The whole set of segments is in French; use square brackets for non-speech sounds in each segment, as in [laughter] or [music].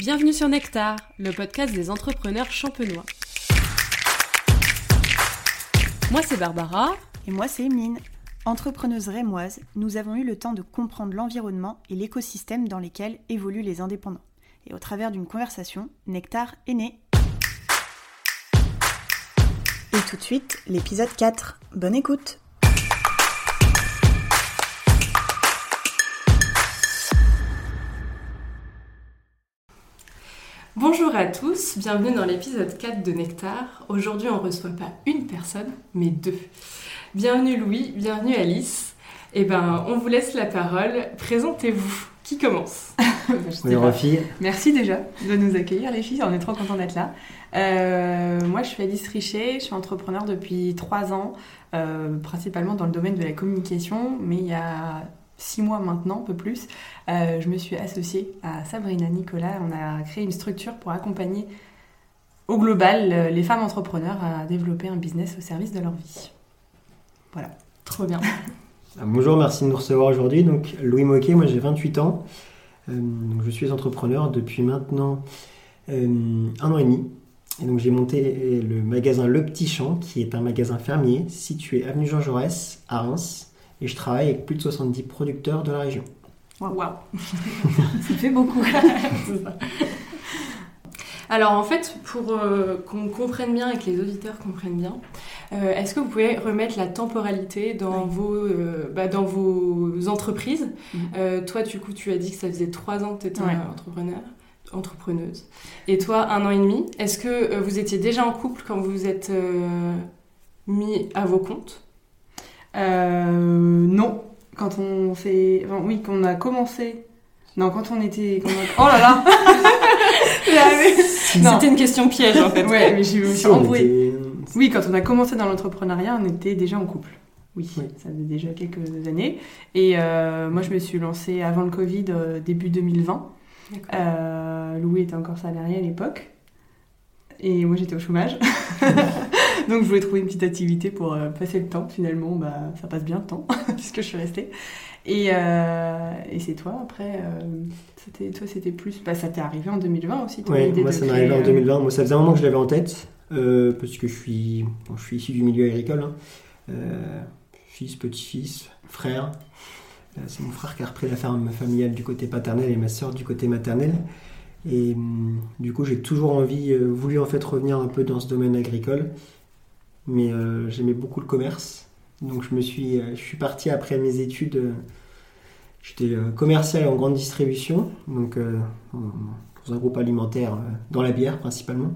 Bienvenue sur Nectar, le podcast des entrepreneurs champenois. Moi c'est Barbara. Et moi c'est Emeline. Entrepreneuse rémoise, nous avons eu le temps de comprendre l'environnement et l'écosystème dans lesquels évoluent les indépendants. Et au travers d'une conversation, Nectar est né. Et tout de suite, l'épisode 4. Bonne écoute Bonjour à tous, bienvenue dans l'épisode 4 de Nectar. Aujourd'hui, on ne reçoit pas une personne, mais deux. Bienvenue Louis, bienvenue Alice. Eh ben, on vous laisse la parole. Présentez-vous. Qui commence [laughs] Bonjour filles. Merci déjà de nous accueillir les filles, on est trop contents d'être là. Euh, moi je suis Alice Richet, je suis entrepreneur depuis trois ans, euh, principalement dans le domaine de la communication, mais il y a six mois maintenant, un peu plus, euh, je me suis associée à Sabrina Nicolas. On a créé une structure pour accompagner au global les femmes entrepreneurs à développer un business au service de leur vie. Voilà. Trop bien. Ah, bonjour, merci de nous recevoir aujourd'hui. Donc, Louis Moquet, moi j'ai 28 ans. Euh, je suis entrepreneur depuis maintenant euh, un an et demi. Et donc j'ai monté le magasin Le Petit Champ, qui est un magasin fermier situé avenue Jean Jaurès à Reims. Et je travaille avec plus de 70 producteurs de la région. Waouh wow. [laughs] Ça fait beaucoup. [laughs] Alors en fait, pour euh, qu'on comprenne bien et que les auditeurs comprennent bien, euh, est-ce que vous pouvez remettre la temporalité dans, vos, euh, bah, dans vos entreprises mhm. Toi, du coup, tu as dit que ça faisait trois ans que tu étais entrepreneur, entrepreneuse. Et toi, un an et demi. Est-ce que vous étiez déjà en couple quand vous vous êtes mis à vos comptes? Non. Quand on fait... oui, quand on a commencé... Non, quand on était... Oh là là [laughs] C'était une question piège en fait. Ouais, mais Oui, quand on a commencé dans l'entrepreneuriat, on était déjà en couple. Oui, ça faisait déjà quelques années. Et euh, moi, je me suis lancée avant le Covid, euh, début 2020. Euh, Louis était encore salarié à l'époque. Et moi, j'étais au chômage. [laughs] Donc, je voulais trouver une petite activité pour euh, passer le temps. Finalement, bah, ça passe bien le temps, [laughs] puisque je suis restée. Et, euh, et c'est toi, après, euh, c'était, toi, c'était plus. Bah, ça t'est arrivé en 2020 aussi Oui, moi, ça m'est arrivé en 2020. Moi, ça faisait un moment que je l'avais en tête, parce que je suis, je suis issu du milieu agricole. Hein. fils, petit-fils, frère. c'est mon frère qui a repris la ferme familiale du côté paternel et ma soeur du côté maternel. Et hum, du coup, j'ai toujours envie, voulu en fait revenir un peu dans ce domaine agricole mais euh, j'aimais beaucoup le commerce. Donc je me suis, euh, je suis parti après mes études. Euh, j'étais commercial en grande distribution, donc dans un groupe alimentaire, dans la bière principalement.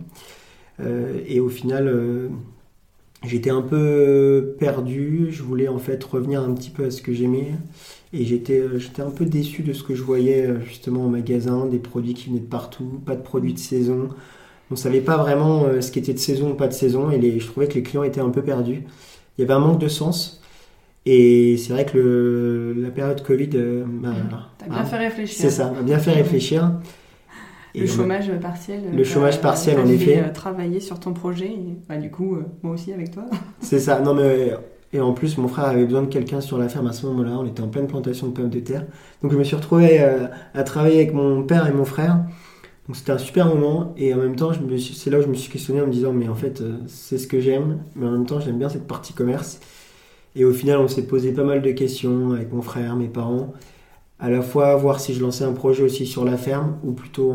et au final, j'étais un peu perdu. Je voulais en fait revenir un petit peu à ce que j'aimais. Et j'étais, j'étais un peu déçu de ce que je voyais justement au magasin, des produits qui venaient de partout, pas de produits de saison on savait pas vraiment euh, ce qui était de saison ou pas de saison et je trouvais que les clients étaient un peu perdus. Il y avait un manque de sens. Et c'est vrai que la période Covid euh, m'a bien fait réfléchir. C'est ça, m'a bien fait réfléchir. le chômage partiel. Le chômage partiel, en effet. Euh, travailler sur ton projet, et, bah, du coup, moi aussi avec toi. C'est ça. Non, mais et en plus, mon frère avait besoin de quelqu'un sur la ferme à ce moment-là. On était en pleine plantation de pommes de terre. Donc, je me suis retrouvé à travailler avec mon père et mon frère. Donc c'était un super moment et en même temps, c'est là où je me suis questionné en me disant mais en fait euh, c'est ce que j'aime, mais en même temps j'aime bien cette partie commerce. Et au final, on s'est posé pas mal de questions avec mon frère, mes parents, à la fois voir si je lançais un projet aussi sur la ferme ou plutôt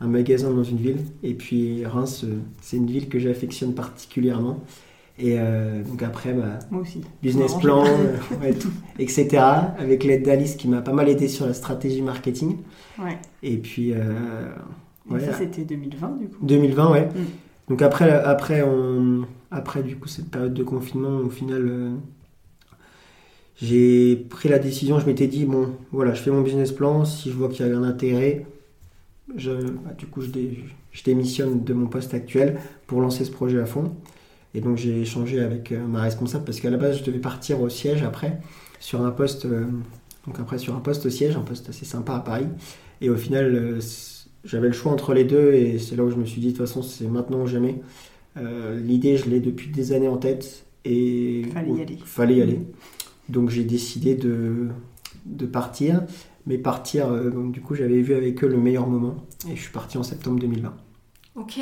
un, magasin dans une ville. Et puis Reims, euh, c'est une ville que j'affectionne particulièrement. Et euh, donc après, bah, Moi aussi. business plan, [laughs] tout, etc. Avec l'aide d'Alice qui m'a pas mal aidé sur la stratégie marketing. Ouais. Et puis Ouais, ça, c'était 2020, du coup 2020, ouais. Mm. Donc après, après, on, après, du coup, cette période de confinement, au final, euh, j'ai pris la décision, je m'étais dit, bon, voilà, je fais mon business plan, si je vois qu'il y a un intérêt, je, bah, du coup, je, je, démissionne de mon poste actuel pour lancer ce projet à fond. Et donc j'ai échangé avec euh, ma responsable parce qu'à la base, je devais partir au siège après, sur un poste, euh, donc après sur un poste au siège, un poste assez sympa à Paris. Et au final, j'avais le choix entre les deux et c'est là où je me suis dit de toute façon c'est maintenant ou jamais. Euh, l'idée je l'ai depuis des années en tête et fallait y aller. Fallait y aller. Donc j'ai décidé de, de partir, mais partir, donc du coup j'avais vu avec eux le meilleur moment et je suis parti en septembre 2020. Ok.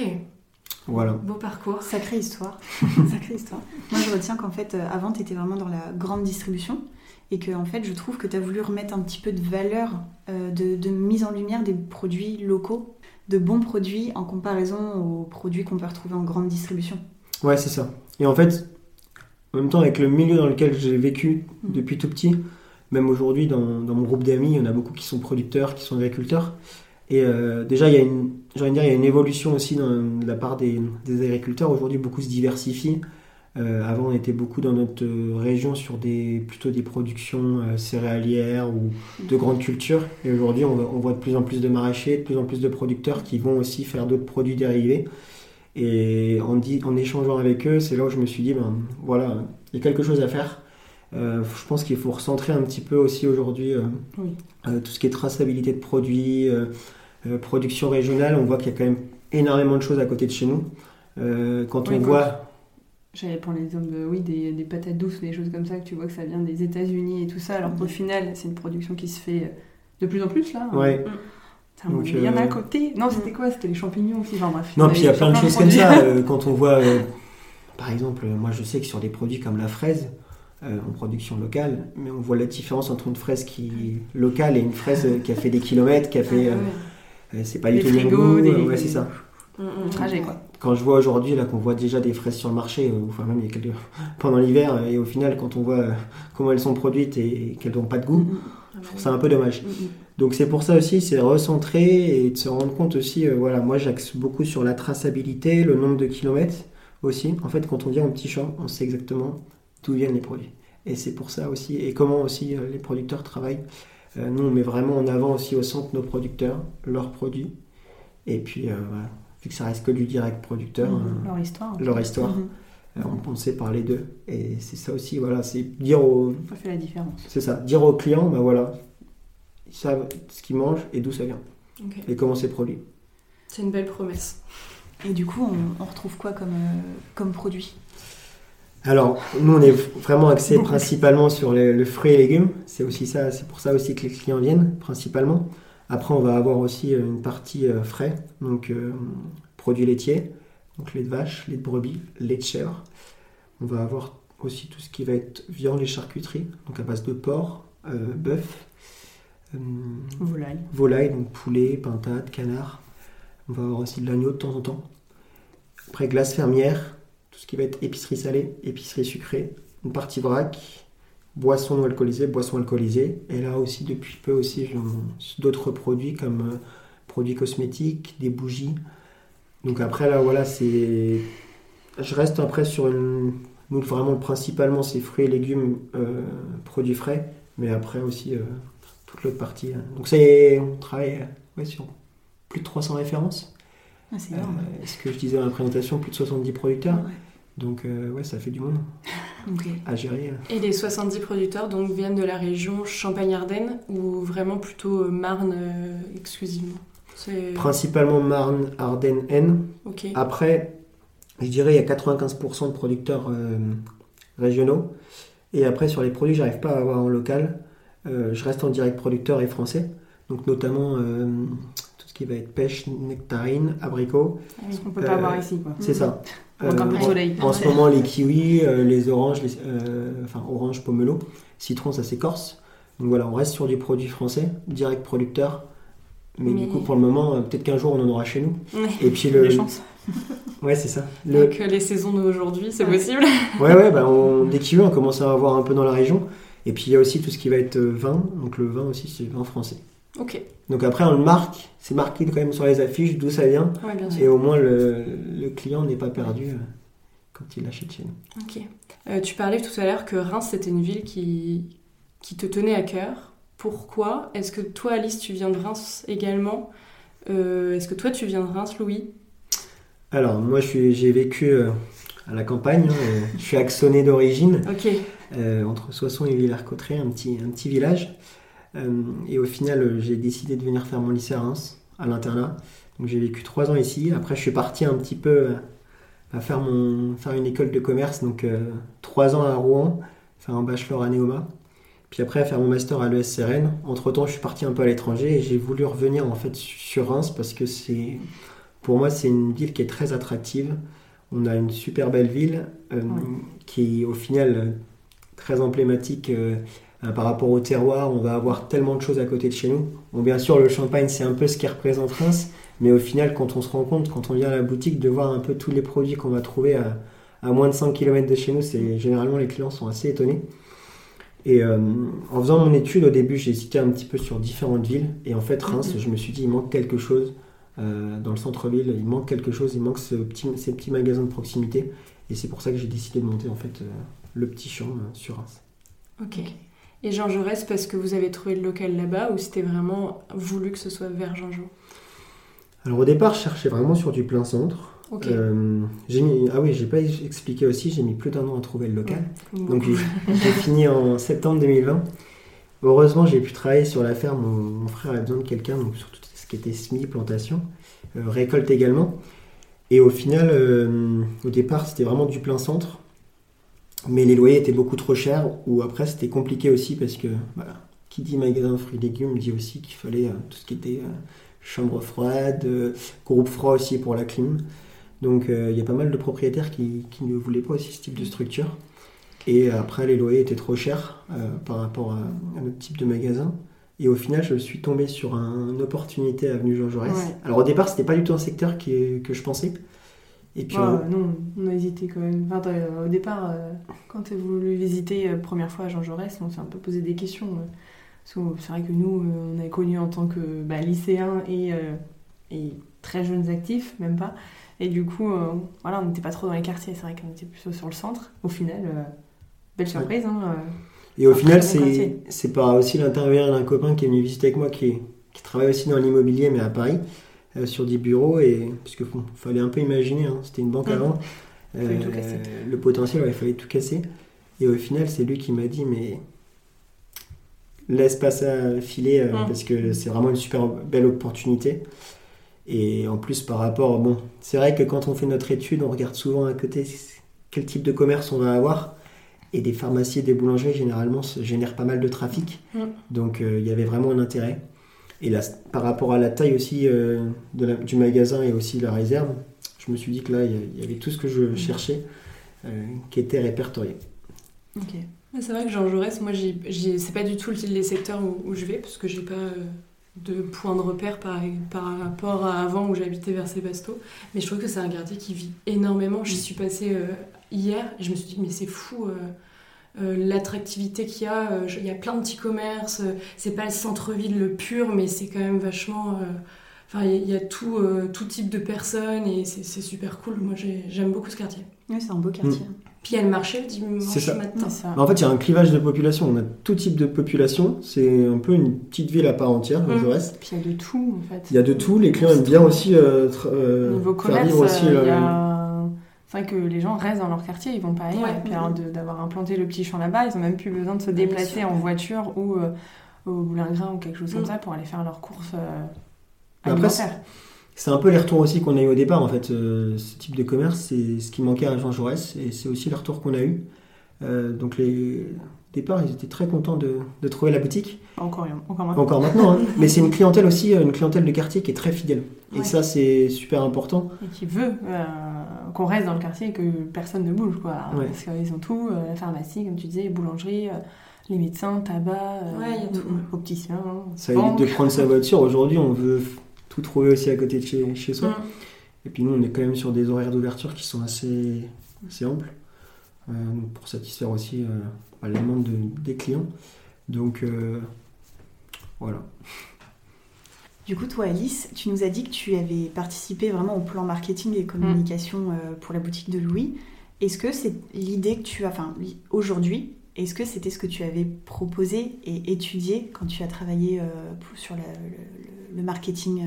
Voilà. Beau parcours. Sacrée histoire. [laughs] Sacrée histoire. Moi je retiens qu'en fait avant tu étais vraiment dans la grande distribution et que en fait je trouve que tu as voulu remettre un petit peu de valeur, de, de, mise en lumière des produits locaux, de bons produits en comparaison aux produits qu'on peut retrouver en grande distribution. Ouais c'est ça. Et en fait en même temps, avec le milieu dans lequel j'ai vécu mm. depuis tout petit, même aujourd'hui dans, mon groupe d'amis, il y en a beaucoup qui sont producteurs, qui sont agriculteurs. Et euh, déjà, il y, a une, dire, il y a une évolution aussi de la part des, agriculteurs. Aujourd'hui, beaucoup se diversifient. Euh, avant, on était beaucoup dans notre région sur des, plutôt des productions euh, céréalières ou de grandes cultures. Et aujourd'hui, on, on, voit de plus en plus de maraîchers, de plus en plus de producteurs qui vont aussi faire d'autres produits dérivés. Et en, dit, en échangeant avec eux, c'est là où je me suis dit, ben voilà, il y a quelque chose à faire. Euh, je pense qu'il faut recentrer un petit peu aussi aujourd'hui euh, euh, tout ce qui est traçabilité de produits, production régionale. On voit qu'il y a quand même énormément de choses à côté de chez nous. quand on voit. J'allais prendre l'exemple oui, des, des, patates douces, des choses comme ça, que tu vois que ça vient des États-Unis et tout ça, alors qu'au final, c'est une production qui se fait de plus en plus là. Ouais. Mm. il y en a à côté. Non, c'était quoi? C'était les champignons aussi. Enfin, bref, non, puis il y a plein de choses comme ça. quand on voit, par exemple, moi je sais que sur des produits comme la fraise, euh, en production locale, mais on voit la différence entre une fraise qui est locale et une fraise qui a fait des kilomètres, qui a fait. Ah euh, c'est pas du tout le même goût. Des... Ouais, c'est ça. Mm, mm, trajet quoi. Quand je vois aujourd'hui là qu'on voit déjà des fraises sur le marché, euh, enfin même il y a quelques... [laughs] pendant l'hiver, et au final quand on voit comment elles sont produites et qu'elles n'ont pas de goût, mm, je trouve ça un peu dommage. Donc c'est pour ça aussi, c'est recentrer et de se rendre compte aussi, voilà, moi j'axe beaucoup sur la traçabilité, le nombre de kilomètres aussi. En fait, quand on vient au petit champ, on sait exactement d'où viennent les produits. Et c'est pour ça aussi, et comment aussi euh, les producteurs travaillent. Euh, nous, on met vraiment en avant aussi au centre nos producteurs, leurs produits. Et puis, euh, vu que ça reste que du direct producteur, mhm. leur histoire. Leur histoire. Mhm. On, sait parler d'eux. Et c'est ça aussi, voilà, c'est dire aux. Ça fait la différence. C'est ça, dire aux clients, ben voilà, ils savent ce qu'ils mangent et d'où ça vient. Et comment c'est produit. C'est une belle promesse. Et du coup, on, retrouve quoi comme, comme produit? Alors, nous, on est vraiment axé principalement sur le, fruit et légumes. C'est aussi ça, c'est pour ça aussi que les clients viennent, principalement. Après, on va avoir aussi euh, une partie euh, frais, donc euh, produits laitiers, donc lait de vache, lait de brebis, lait de chèvre. On va avoir aussi tout ce qui va être viande et charcuterie, donc à base de porc, bœuf, volaille. volaille, donc poulet, pintade, canard. On va avoir aussi de l'agneau de temps en temps. Après, glace fermière, tout ce qui va être épicerie salée, épicerie sucrée, une partie vrac, boissons non alcoolisées, boissons alcoolisées. Et là aussi, depuis peu aussi, d'autres produits comme euh, produits cosmétiques, des bougies. Donc après, là, voilà, c'est... Je reste après sur une... Nous, vraiment, principalement, c'est fruits et légumes, euh, produits frais. Mais après aussi, euh, toute l'autre partie. Hein. Donc c'est... On travaille sur plus de 300 références. Ah, c'est énorme. ce que je disais dans la présentation, plus de 70 producteurs. Donc euh, ouais, ça fait du monde [laughs] à gérer. Et les 70 producteurs donc viennent de la région Champagne-Ardenne ou vraiment plutôt euh, Marne euh, exclusivement? Principalement Marne, Ardenne, N. Après, je dirais il y a 95% de producteurs régionaux. Et après, sur les produits, j'arrive pas à avoir en local. je reste en direct producteur et français. Donc notamment qui va être pêche, nectarine, abricot. Ce qu'on peut pas avoir ici. C'est ça. [laughs] Euh, en, ce moment, les kiwis, euh, les oranges, les, euh, enfin orange, pomelo, citron, ça s'écorce. Donc voilà, on reste sur du produit français, direct producteur. Mais, du coup, pour le moment, peut-être qu'un jour on en aura chez nous. Et puis le. chance. [laughs] ouais, c'est ça. Le... Avec les saisons d'aujourd'hui, c'est possible. [laughs] ouais, ouais, bah, on... des kiwis, on commence à avoir un peu dans la région. Et puis il y a aussi tout ce qui va être vin. Donc le vin aussi, c'est vin français. Ok. Donc après, on le marque, c'est marqué quand même sur les affiches d'où ça vient. Et au moins, le, le client n'est pas perdu euh, quand il achète chez nous. Ok. Euh, tu parlais tout à l'heure que Reims, c'était une ville qui, qui te tenait à cœur. Pourquoi? Est-ce que toi, Alice, tu viens de Reims également? Euh, Est-ce que toi, tu viens de Reims, Louis? Alors, moi, j'ai vécu à la campagne. Hein, je suis axonné d'origine. Ok. entre Soissons et Villers-Cotterêts, un petit, un petit village. Euh, et au final, euh, j'ai décidé de venir faire mon lycée à Reims, à l'internat. Donc j'ai vécu trois ans ici. Après, je suis parti un petit peu euh, à faire, mon, faire une école de commerce, donc trois ans à Rouen, faire un bachelor à Néoma. Puis après à faire mon master à l'ESCRN. Entre temps, je suis parti un peu à l'étranger et j'ai voulu revenir en fait sur Reims parce que c'est, pour moi, c'est une ville qui est très attractive. On a une super belle ville euh, qui est au final très emblématique euh, par rapport au terroir. On va avoir tellement de choses à côté de chez nous. Bon, bien sûr, le champagne, c'est un peu ce qui représente Reims, mais au final, quand on se rend compte, quand on vient à la boutique, de voir un peu tous les produits qu'on va trouver à, à moins de 5 km de chez nous, c'est généralement les clients sont assez étonnés. Et euh, en faisant mon étude, au début, j'ai hésité un petit peu sur différentes villes. Et en fait, Reims, mhm. je me suis dit, il manque quelque chose euh, dans le centre-ville. Il manque quelque chose, il manque ce petit, ces petits magasins de proximité. Et c'est pour ça que j'ai décidé de monter en fait euh, le petit champ sur Reims. Ok. Et Jean Jaurès, parce que vous avez trouvé le local là-bas ou c'était vraiment voulu que ce soit vers Jean Jaurès? Alors au départ, je cherchais vraiment sur du plein centre. Euh, j'ai mis, ah oui, j'ai pas expliqué aussi, j'ai mis plus d'un an à trouver le local. Donc [laughs] j'ai fini en septembre 2020. Heureusement, j'ai pu travailler sur la ferme. Mon, frère avait besoin de quelqu'un, donc sur tout ce qui était semis, plantation, euh, récolte également. Et au final, euh, au départ, c'était vraiment du plein centre. Mais les loyers étaient beaucoup trop chers, ou après c'était compliqué aussi parce que voilà, qui dit magasin fruits et légumes dit aussi qu'il fallait tout ce qui était chambre froide, groupe froid aussi pour la clim. Donc euh, il y a pas mal de propriétaires qui, ne voulaient pas aussi ce type de structure. Et après, les loyers étaient trop chers euh, par rapport à, notre type de magasin. Et au final, je suis tombé sur une opportunité avenue Jean Jaurès. Alors au départ, c'était pas du tout un secteur qui, que je pensais. Et puis non, on a hésité quand même. au départ, euh, quand tu as voulu visiter la première fois à Jean Jaurès, on s'est un peu posé des questions. c'est vrai que nous, on a connu en tant que bah, lycéens et, et très jeunes actifs, même pas. Et du coup, euh, voilà, on n'était pas trop dans les quartiers, c'est vrai qu'on était plutôt sur le centre. Au final, euh, belle surprise. Hein, euh, et au final, c'est, pas aussi l'intermédiaire d'un copain qui est venu visiter avec moi, qui, qui travaille aussi dans l'immobilier, mais à Paris, sur des bureaux. Et, qu'il fallait un peu imaginer, hein, c'était une banque mmh. avant. le potentiel, il fallait tout casser. Et au final, c'est lui qui m'a dit, mais laisse pas ça filer, mmh. parce que c'est vraiment une super belle opportunité. Et en plus, par rapport, bon, c'est vrai que quand on fait notre étude, on regarde souvent à côté quel type de commerce on va avoir. Et des pharmacies et des boulangeries, généralement, génèrent pas mal de trafic. Mm. Donc, euh, il y avait vraiment un intérêt. Et là, par rapport à la taille aussi euh, de du magasin et aussi la réserve, je me suis dit que là, il y avait tout ce que je mm. cherchais euh, qui était répertorié. Ok. C'est vrai que Jean Jaurès, moi, c'est pas du tout les secteurs où, où je vais, parce que j'ai pas de points de repère par, par rapport à avant où j'habitais vers Sébasto. Mais je trouve que c'est un quartier qui vit énormément. J'y suis passée euh, hier et je me suis dit, mais c'est fou. Euh, euh, l'attractivité qu'il y a, il y a plein de petits commerces, c'est pas le centre-ville le pur, mais c'est quand même vachement. Enfin, il y, a tout, tout type de personnes et c'est super cool. Moi, j'aime beaucoup ce quartier. Oui, c'est un beau quartier. Mm. Puis elle marchait le dimanche matin. En fait, il y a un clivage de population. On a tout type de population. C'est un peu une petite ville à part entière, mmh. le reste. Puis il y a de tout, en fait. Il y a de tout. Les clients aiment bien aussi euh, euh, Niveau commerce, aussi. Euh, il y a... C'est vrai que les gens restent dans leur quartier, ils vont pas ailleurs. Et puis d'avoir implanté le petit champ là-bas, ils ont même plus besoin de se déplacer en voiture ou au boulingrin ou quelque chose comme mmh. ça pour aller faire leurs courses alimentaires. C'est un peu les retours aussi qu'on a eu au départ, en fait. Euh, ce type de commerce, c'est ce qui manquait à Jean Jaurès, et c'est aussi les retours qu'on a eu. Euh, donc, les départ, ils étaient très contents de, de trouver la boutique. Encore, encore maintenant. Encore maintenant, hein. mais c'est une clientèle aussi, une clientèle de quartier qui est très fidèle. Et ça, c'est super important. Et qui veut euh, qu'on reste dans le quartier et que personne ne bouge, quoi. Parce qu'ils ont tout, la pharmacie, comme tu disais, boulangerie les médecins, tabac, ouais, y a tout. opticiens. Ça évite de prendre sa voiture. Aujourd'hui, on veut tout trouver aussi à côté de chez, chez soi. Mm. Et puis nous, on est quand même sur des horaires d'ouverture qui sont assez, assez amples euh, pour satisfaire aussi euh, les demandes des clients. Donc euh, voilà. Du coup, toi, Alice, tu nous as dit que tu avais participé vraiment au plan marketing et communication mm. pour la boutique de Louis. Est-ce que c'est l'idée que tu as, enfin, aujourd'hui, est-ce que c'était ce que tu avais proposé et étudié quand tu as travaillé sur la, le marketing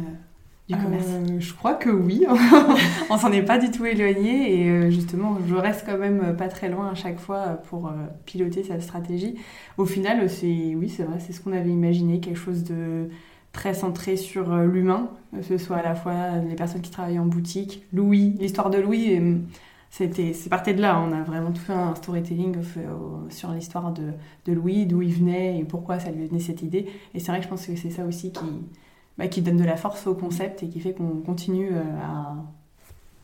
euh, du euh, Je crois que oui. [laughs] on s'en est pas du tout éloigné et euh, justement, je reste quand même pas très loin à chaque fois pour piloter cette stratégie. Au final, c'est oui, c'est vrai, c'est ce qu'on avait imaginé, quelque chose de très centré sur l'humain, que ce soit à la fois les personnes qui travaillent en boutique, Louis, l'histoire de Louis. c'était, c'est parti de là. On a vraiment tout fait un storytelling sur l'histoire de, de Louis, d'où il venait et pourquoi ça lui venait cette idée. Et c'est vrai que je pense que c'est ça aussi qui, bah, qui donne de la force au concept et qui fait qu'on continue à,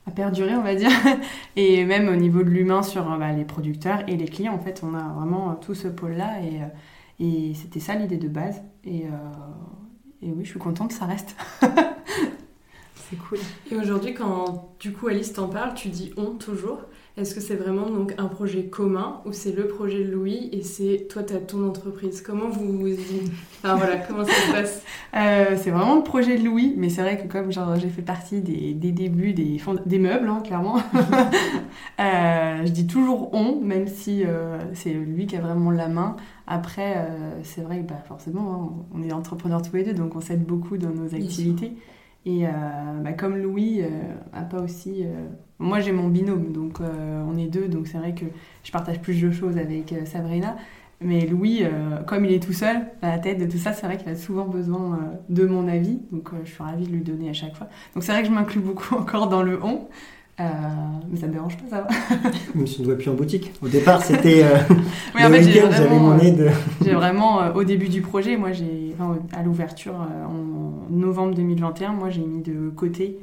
à perdurer, on va dire. [laughs] Et même au niveau de l'humain sur bah, les producteurs et les clients, en fait, on a vraiment tout ce pôle-là. Et, et c'était ça l'idée de base. Et, et oui, je suis contente, ça reste. [laughs] c'est cool. Et aujourd'hui, quand du coup Alice t'en parle, tu dis on toujours. Est-ce que c'est vraiment donc un projet commun ou c'est le projet de Louis et c'est toi, tu as ton entreprise? Comment vous vous enfin, voilà, [laughs] comment ça se passe? Euh, C'est vraiment le projet de Louis, mais c'est vrai que comme j'ai fait partie des, des débuts des, des meubles, hein, clairement, [laughs] euh, je dis toujours on, même si euh, c'est lui qui a vraiment la main. Après, c'est vrai que bah, forcément, hein, on est entrepreneurs tous les deux, donc on s'aide beaucoup dans nos activités. Et bah, comme Louis a pas aussi moi, j'ai mon binôme, donc euh, on est deux, donc c'est vrai que je partage plus de choses avec euh, Sabrina. Mais Louis, euh, comme il est tout seul à la tête de tout ça, c'est vrai qu'il a souvent besoin de mon avis, donc je suis ravie de lui donner à chaque fois. Donc c'est vrai que je m'inclus beaucoup [laughs] encore dans le on, mais ça me dérange pas, ça va. [laughs] Même si on ne doit plus en boutique. Au départ, c'était [laughs] oui, le week-end, j'avais mon aide. j'ai vraiment, au début du projet, moi, j'ai, à l'ouverture en novembre 2021, moi, j'ai mis de côté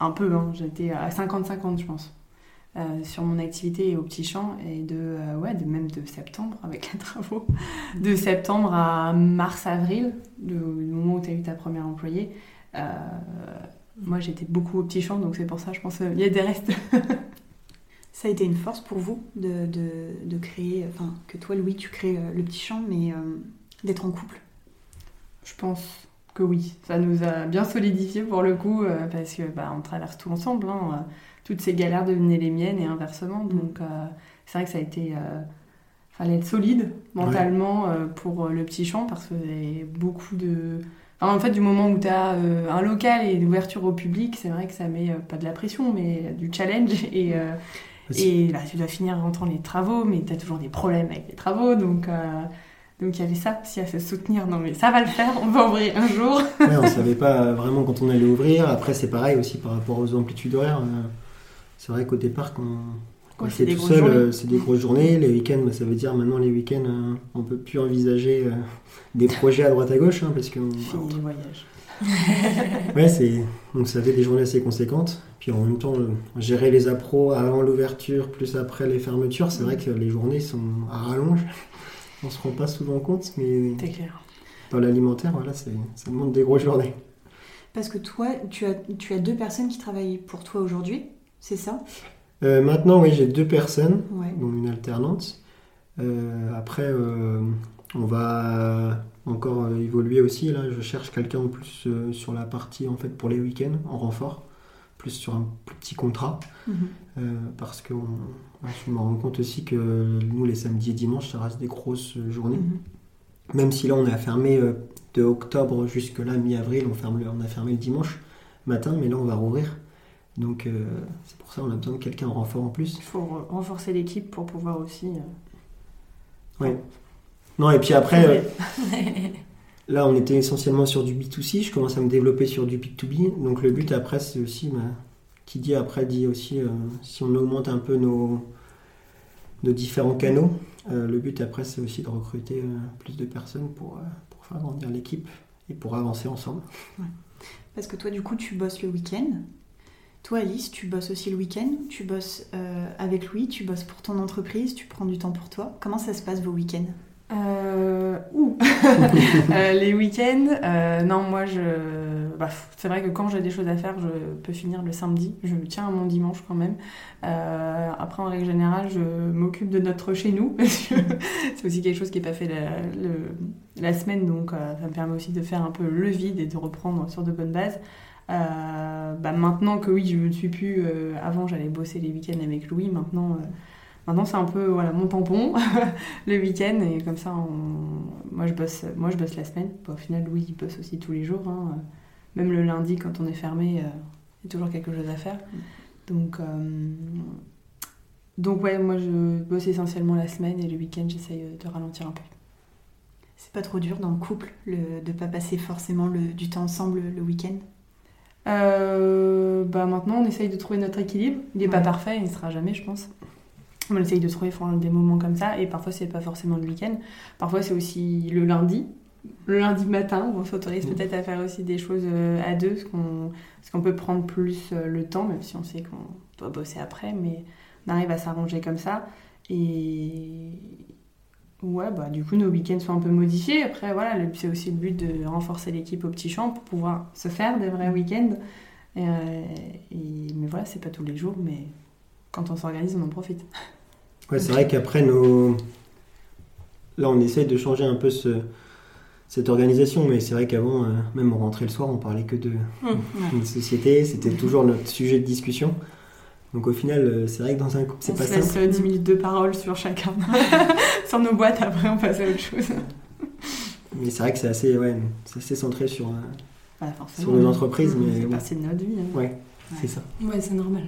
un peu, hein, j'étais à 50-50 je pense. Euh, sur mon activité au petit champ et de, euh, ouais, de même de septembre avec les [laughs] travaux, de septembre à mars-avril, le, moment où tu as eu ta première employée, euh, moi j'étais beaucoup au petit champ donc c'est pour ça je pense qu'il y a des restes. [laughs] ça a été une force pour vous de, de, de créer, enfin que toi Louis tu crées le petit champ mais d'être en couple? Je pense oui, ça nous a bien solidifié pour le coup, euh, parce que bah, on traverse tout ensemble. Hein, euh, toutes ces galères devenaient les miennes et inversement. Mm. Donc euh, c'est vrai que ça a été. fallait être solide mentalement pour le petit champ parce que y beaucoup de. en fait, du moment où tu as un local et une ouverture au public, c'est vrai que ça met pas de la pression, mais du challenge. [laughs] Et, et là, tu dois finir en rentrant les travaux, mais tu as toujours des problèmes avec les travaux. Donc, donc il y avait ça aussi à se soutenir. Non mais ça va le faire, on va ouvrir un jour. [laughs] ouais, on savait pas vraiment quand on allait ouvrir. Après c'est pareil aussi par rapport aux amplitudes horaires. Euh, c'est vrai qu'au départ quand, quand c'est tout seul, euh, c'est des grosses journées. Les week-ends, bah, ça veut dire maintenant les week-ends, euh, on peut plus envisager [laughs] des projets à droite à gauche hein, parce que. Fini le voyage. [laughs] ouais, c'est donc ça fait des journées assez conséquentes. Puis en même temps, gérer les appros avant l'ouverture plus après les fermetures, c'est vrai que les journées sont à rallonge on se rend pas souvent compte, mais clair. dans l'alimentaire, voilà, ça demande des grosses journées. Parce que toi, tu as, tu as deux personnes qui travaillent pour toi aujourd'hui, c'est ça? Euh, Maintenant, oui, j'ai deux personnes, dont une alternante. Euh, après, euh, on va encore évoluer aussi. Là, je cherche quelqu'un en plus sur la partie en fait pour les week-ends en renfort plus sur un plus petit contrat. Mhm. Parce que je me rends compte aussi que nous, les samedis et dimanches, ça reste des grosses journées. Mhm. Même si là, on a fermé euh, de octobre jusque là, mi-avril, on, ferme on a fermé le dimanche matin, mais là, on va rouvrir. Donc, euh, c'est pour ça qu'on a besoin de quelqu'un en renfort en plus. Il faut renforcer l'équipe pour pouvoir aussi. Oui. Non, et puis après. [laughs] Là, on était essentiellement sur du B2C. Je commence à me développer sur du B2B. Donc, le but après, c'est aussi, bah, qui dit après, dit aussi, euh, si on augmente un peu nos, nos différents canaux, euh, le but après, c'est aussi de recruter euh, plus de personnes pour, pour faire grandir l'équipe et pour avancer ensemble. Parce que toi, du coup, tu bosses le week-end. Toi, Alice, tu bosses aussi le week-end. Tu bosses avec Louis, tu bosses pour ton entreprise, tu prends du temps pour toi. Comment ça se passe vos week-ends? Euh, [laughs] euh, les week-ends, euh, non, moi, je, bah, c'est vrai que quand j'ai des choses à faire, je peux finir le samedi. Je tiens à mon dimanche quand même. Euh, après, en règle générale, je m'occupe de notre chez nous. [laughs] c'est aussi quelque chose qui n'est pas fait la, la semaine, donc ça me permet aussi de faire un peu le vide et de reprendre sur de bonnes bases. bah, maintenant que oui, je ne suis plus. avant, j'allais bosser les week-ends avec Louis. Maintenant Maintenant, c'est un peu voilà, mon tampon [laughs] le week-end et comme ça, moi, je bosse, moi je bosse la semaine. au final, Louis il bosse aussi tous les jours. Hein. Même le lundi, quand on est fermé, euh, il y a toujours quelque chose à faire. Donc, euh, donc ouais, moi je bosse essentiellement la semaine et le week-end, j'essaye de ralentir un peu. C'est pas trop dur dans le couple de ne pas passer forcément le, du temps ensemble le week-end? Bah maintenant, on essaye de trouver notre équilibre. Il n'est pas parfait, il ne sera jamais, je pense. On essaye de trouver des moments comme ça, et parfois, c'est pas forcément le week-end. Parfois, c'est aussi le lundi, le lundi matin, où on s'autorise mm. peut-être à faire aussi des choses à deux, parce qu'on peut prendre plus le temps, même si on sait qu'on doit bosser après, mais on arrive à s'arranger comme ça. Et ouais, bah, du coup, nos week-ends sont un peu modifiés. Après, voilà, c'est aussi le but de renforcer l'équipe au petit champ pour pouvoir se faire des vrais week-ends. Et, euh, mais voilà, c'est pas tous les jours, mais quand on s'organise, on en profite. [laughs] Ouais, c'est vrai qu'après nos. Là, on essaye de changer un peu ce, cette organisation, mais c'est vrai qu'avant, euh, même on rentrait le soir, on parlait que de mmh. [laughs] société, c'était toujours notre sujet de discussion. Donc au final, euh, c'est vrai que dans un couple, c'est pas simple. On se laisse 10 minutes de parole sur chacun. [laughs] sur nos boîtes, après on passe à autre chose. [laughs] Mais c'est vrai que c'est assez, ouais, assez centré sur, euh, sur nos entreprises. mais C'est partie de notre vie. Hein. Ouais, c'est ça. Ouais, c'est normal.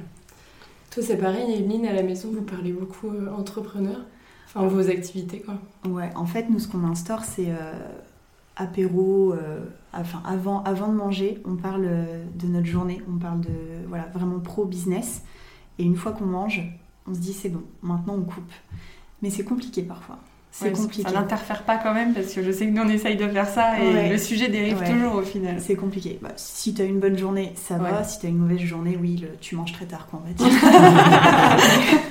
Toi, c'est pareil, Emeline, à la maison, vous parlez beaucoup euh, entrepreneur, enfin vos activités, quoi. Ouais, en fait, nous, ce qu'on instaure, c'est apéro, enfin, avant, avant de manger, on parle de notre journée, on parle de, voilà, vraiment pro-business. Et une fois qu'on mange, on se dit c'est bon, maintenant on coupe. Mais c'est compliqué parfois. C'est compliqué. Ça n'interfère pas quand même parce que je sais que nous on essaye de faire ça et le sujet dérive toujours au final. C'est compliqué. Bah, si tu as une bonne journée, ça va. Si tu as une mauvaise journée, oui, tu manges très tard, quoi, va dire. [laughs]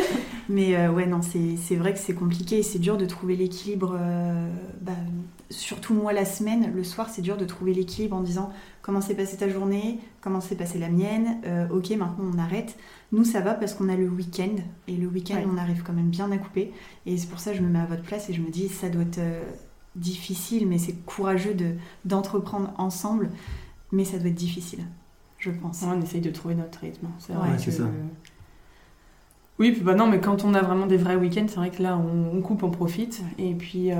[laughs] Mais euh, ouais, non, c'est vrai que c'est compliqué et c'est dur de trouver l'équilibre. Euh, bah, surtout moi, la semaine, le soir, c'est dur de trouver l'équilibre en disant comment s'est passée ta journée, comment s'est passée la mienne, euh, ok, maintenant on arrête. Nous, ça va parce qu'on a le week-end, et le week-end, on arrive quand même bien à couper. Et c'est pour ça que je me mets à votre place et je me dis, ça doit être euh, difficile, mais c'est courageux de, d'entreprendre ensemble, mais ça doit être difficile, je pense. on essaye de trouver notre rythme. C'est vrai que... ça. Oui, puis bah non, mais quand on a vraiment des vrais week-ends, c'est vrai que là, on, coupe, on profite. Et puis. Euh...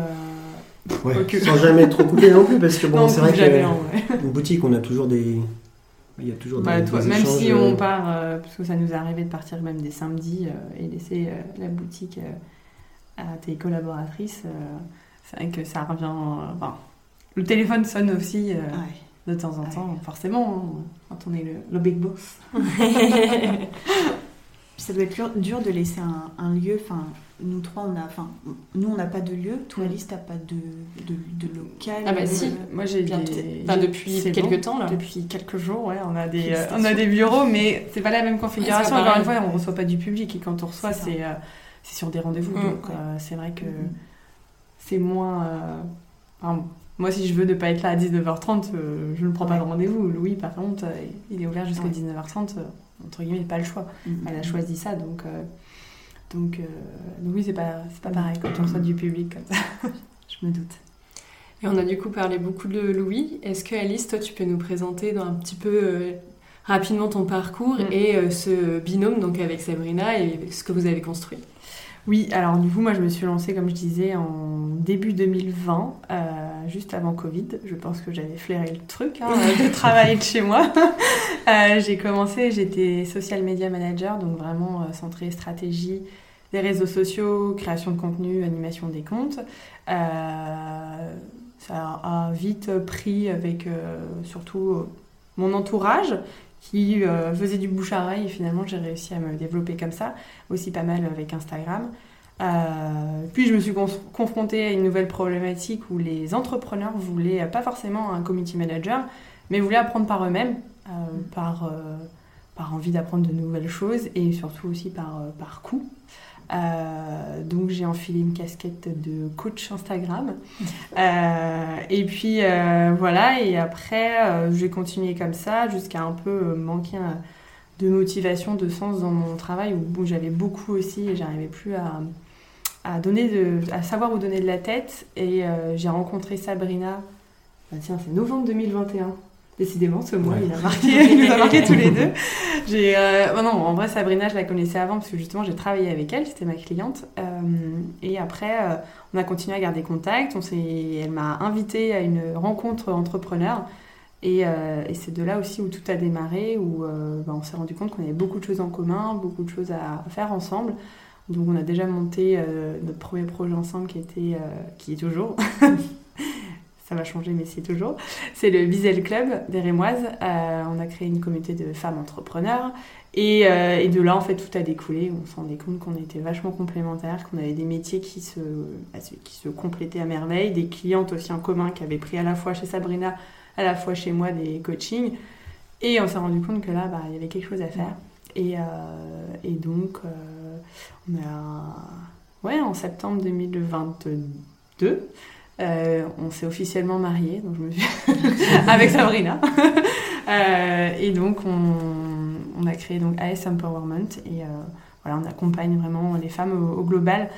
Sans jamais trop couper non plus, parce que bon, c'est vrai que [laughs] une boutique, on a toujours des, il y a toujours bah, Même si on euh, part, euh, parce que ça nous est arrivé de partir même des samedis euh, et laisser la boutique à tes collaboratrices, c'est vrai que ça revient. le téléphone sonne aussi de temps en temps, forcément, hein, quand on est le, big boss. [laughs] [laughs] ça doit être dur de laisser un, un lieu, enfin nous trois, on a, enfin, nous on n'a pas de lieu. Toi, Alice, t'as pas de, de, de, local. Ah bah si, moi j'ai bien enfin, depuis quelques temps là. Depuis quelques jours, ouais, on a des, euh, on a des bureaux, mais c'est pas la même configuration. Encore une fois, on reçoit pas du public et quand on reçoit, c'est euh, c'est sur des rendez-vous. Mm. Donc euh, c'est vrai que mm. c'est moins. Moi, si je veux ne pas être là à 19h30, je ne prends pas de rendez-vous. Louis, par contre, il est ouvert jusqu'à 19h30. entre guillemets, pas le choix. Mm. Elle a choisi ça, donc. Euh, donc, oui, c'est pas, pas pareil quand on reçoit du public comme ça. [laughs] Je me doute. Et on a du coup parlé beaucoup de Louis. Est-ce que Alice, toi, tu peux nous présenter dans un petit peu euh, rapidement ton parcours mm. et euh, ce binôme donc avec Sabrina et ce que vous avez construit? Oui, alors du coup, moi, je me suis lancée, comme je disais, en début 2020, juste avant Covid. Je pense que j'avais flairé le truc hein, [laughs] de travailler de chez moi. j'ai commencé, j'étais social media manager, donc vraiment centré stratégie les réseaux sociaux, création de contenu, animation des comptes. Euh, ça a vite pris avec euh, surtout mon entourage qui euh, faisait du bouche à oreille et finalement j'ai réussi à me développer comme ça, aussi pas mal avec Instagram. puis je me suis confrontée à une nouvelle problématique où les entrepreneurs voulaient pas forcément un community manager, mais voulaient apprendre par eux-mêmes, par, par envie d'apprendre de nouvelles choses et surtout aussi par, par coût. Euh, donc j'ai enfilé une casquette de coach Instagram. [laughs] Euh, et puis euh, voilà, et après j'ai continué comme ça jusqu'à un peu manquer de motivation, de sens dans mon travail où j'avais beaucoup aussi et j'arrivais plus à, à, donner de, à savoir où donner de la tête. Et j'ai rencontré Sabrina, bah, tiens c'est novembre 2021. Décidément, ce mois, il, a marqué, [laughs] il nous a marqué tous les deux. J'ai, euh, non, en vrai, Sabrina, je la connaissais avant parce que justement, j'ai travaillé avec elle, c'était ma cliente. Euh, et après, euh, on a continué à garder contact. On s'est, elle m'a invité à une rencontre entrepreneur. Et, et c'est de là aussi où tout a démarré, où bah, on s'est rendu compte qu'on avait beaucoup de choses en commun, beaucoup de choses à faire ensemble. Donc on a déjà monté notre premier projet ensemble qui était, qui est toujours [laughs] ça va changer, mais c'est toujours. C'est le Bizel Club des Rémoises. on a créé une communauté de femmes entrepreneurs. Et, et, de là, en fait, tout a découlé. On s'en rendait compte qu'on était vachement complémentaires, qu'on avait des métiers qui se, bah, qui se complétaient à merveille, des clientes aussi en commun qui avaient pris à la fois chez Sabrina, à la fois chez moi des coachings. Et on s'est rendu compte que là, bah, il y avait quelque chose à faire. Et, euh, et donc, euh, on a, ouais, en septembre 2022, euh, on s'est officiellement mariés, donc [laughs] avec Sabrina. [laughs] et donc, on, a créé donc AS Empowerment et voilà, on accompagne vraiment les femmes au, global.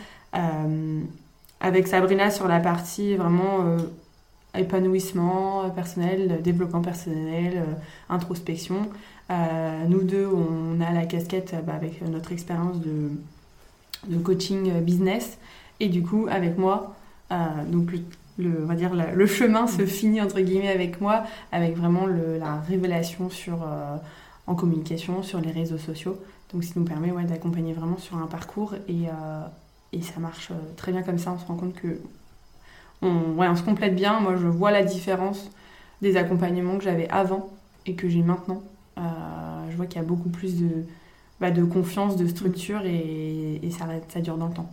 avec Sabrina sur la partie vraiment épanouissement personnel, développement personnel, introspection. Euh, nous deux, on a la casquette bah, avec notre expérience de, coaching business. Et du coup, avec moi, euh, donc le, on va dire le chemin se finit entre guillemets avec moi, avec vraiment la révélation sur, euh, en communication sur les réseaux sociaux. Donc, ce qui nous permet ouais, d'accompagner vraiment sur un parcours et, et ça marche très bien comme ça. On se rend compte que on, ouais, on se complète bien. Moi, je vois la différence des accompagnements que j'avais avant et que j'ai maintenant. Euh, je vois qu'il y a beaucoup plus de, bah, de confiance, de structure et, et ça, ça, dure dans le temps.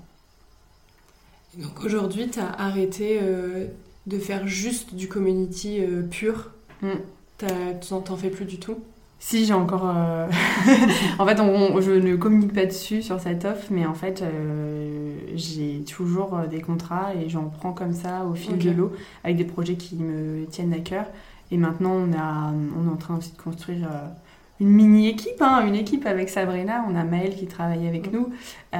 Donc aujourd'hui, tu as arrêté euh, de faire juste du community euh, pur. Mm. Tu n'en fais plus du tout? Si, j'ai encore. [laughs] en fait, on, je ne communique pas dessus sur cette offre, mais en fait, j'ai toujours des contrats et j'en prends comme ça au fil de l'eau avec des projets qui me tiennent à cœur. Et maintenant, on, a, on est en train aussi de construire euh, une mini-équipe, hein, une équipe avec Sabrina. On a Maëlle qui travaille avec nous, euh,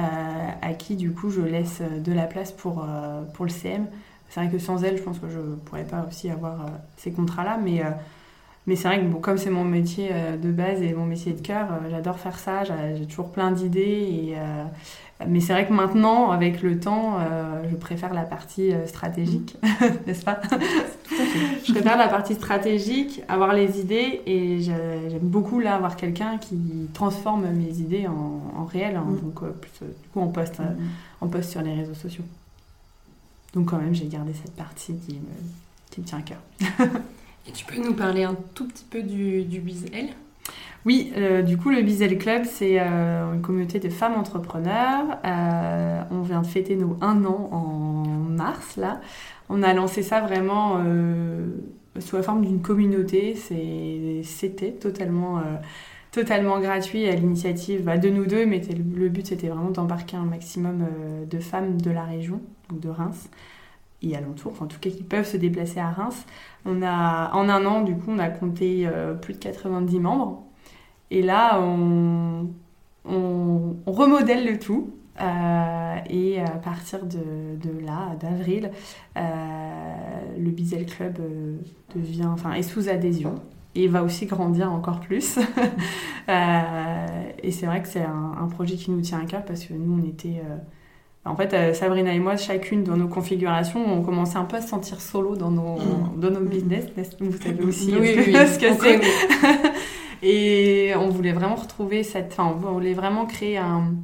à qui du coup je laisse euh, de la place pour, pour le CM. C'est vrai que sans elle, je pense que je ne pourrais pas aussi avoir ces contrats-là, mais, mais c'est vrai que bon, comme c'est mon métier de base et mon métier de cœur, j'adore faire ça, j'ai toujours plein d'idées et, mais c'est vrai que maintenant, avec le temps, euh, je préfère la partie euh, stratégique, [laughs] n'est-ce pas? Je préfère la partie stratégique, avoir les idées, et j'aime beaucoup là avoir quelqu'un qui transforme mes idées en, réel, hein. mm. donc euh, plus, du coup on poste, mm. on poste sur les réseaux sociaux. Donc quand même, j'ai gardé cette partie qui me, qui me tient à cœur. [laughs] et tu peux nous parler un tout petit peu du, du BizL oui, euh, du coup, le Bizel Club, c'est euh, une communauté de femmes entrepreneurs. Euh, on vient de fêter nos un an en mars, là. On a lancé ça vraiment sous la forme d'une communauté. C'était totalement, totalement gratuit à l'initiative bah, de nous deux, mais le but, c'était vraiment d'embarquer un maximum de femmes de la région, donc de Reims et alentours, en tout cas qui peuvent se déplacer à Reims. On a, en un an, du coup, on a compté plus de 90 membres. Et là, on, remodèle le tout. Euh, et à partir de, là, d'avril, euh, le Bizel Club euh, devient, enfin, est sous adhésion et va aussi grandir encore plus. [laughs] et c'est vrai que c'est un, projet qui nous tient à cœur parce que nous, on était. En fait, Sabrina et moi, chacune dans nos configurations, on commençait un peu à se sentir solo dans nos, mmh. dans nos business. Vous savez aussi oui, ce que c'est. [laughs] Et on voulait vraiment retrouver cette. Enfin, on voulait vraiment créer un,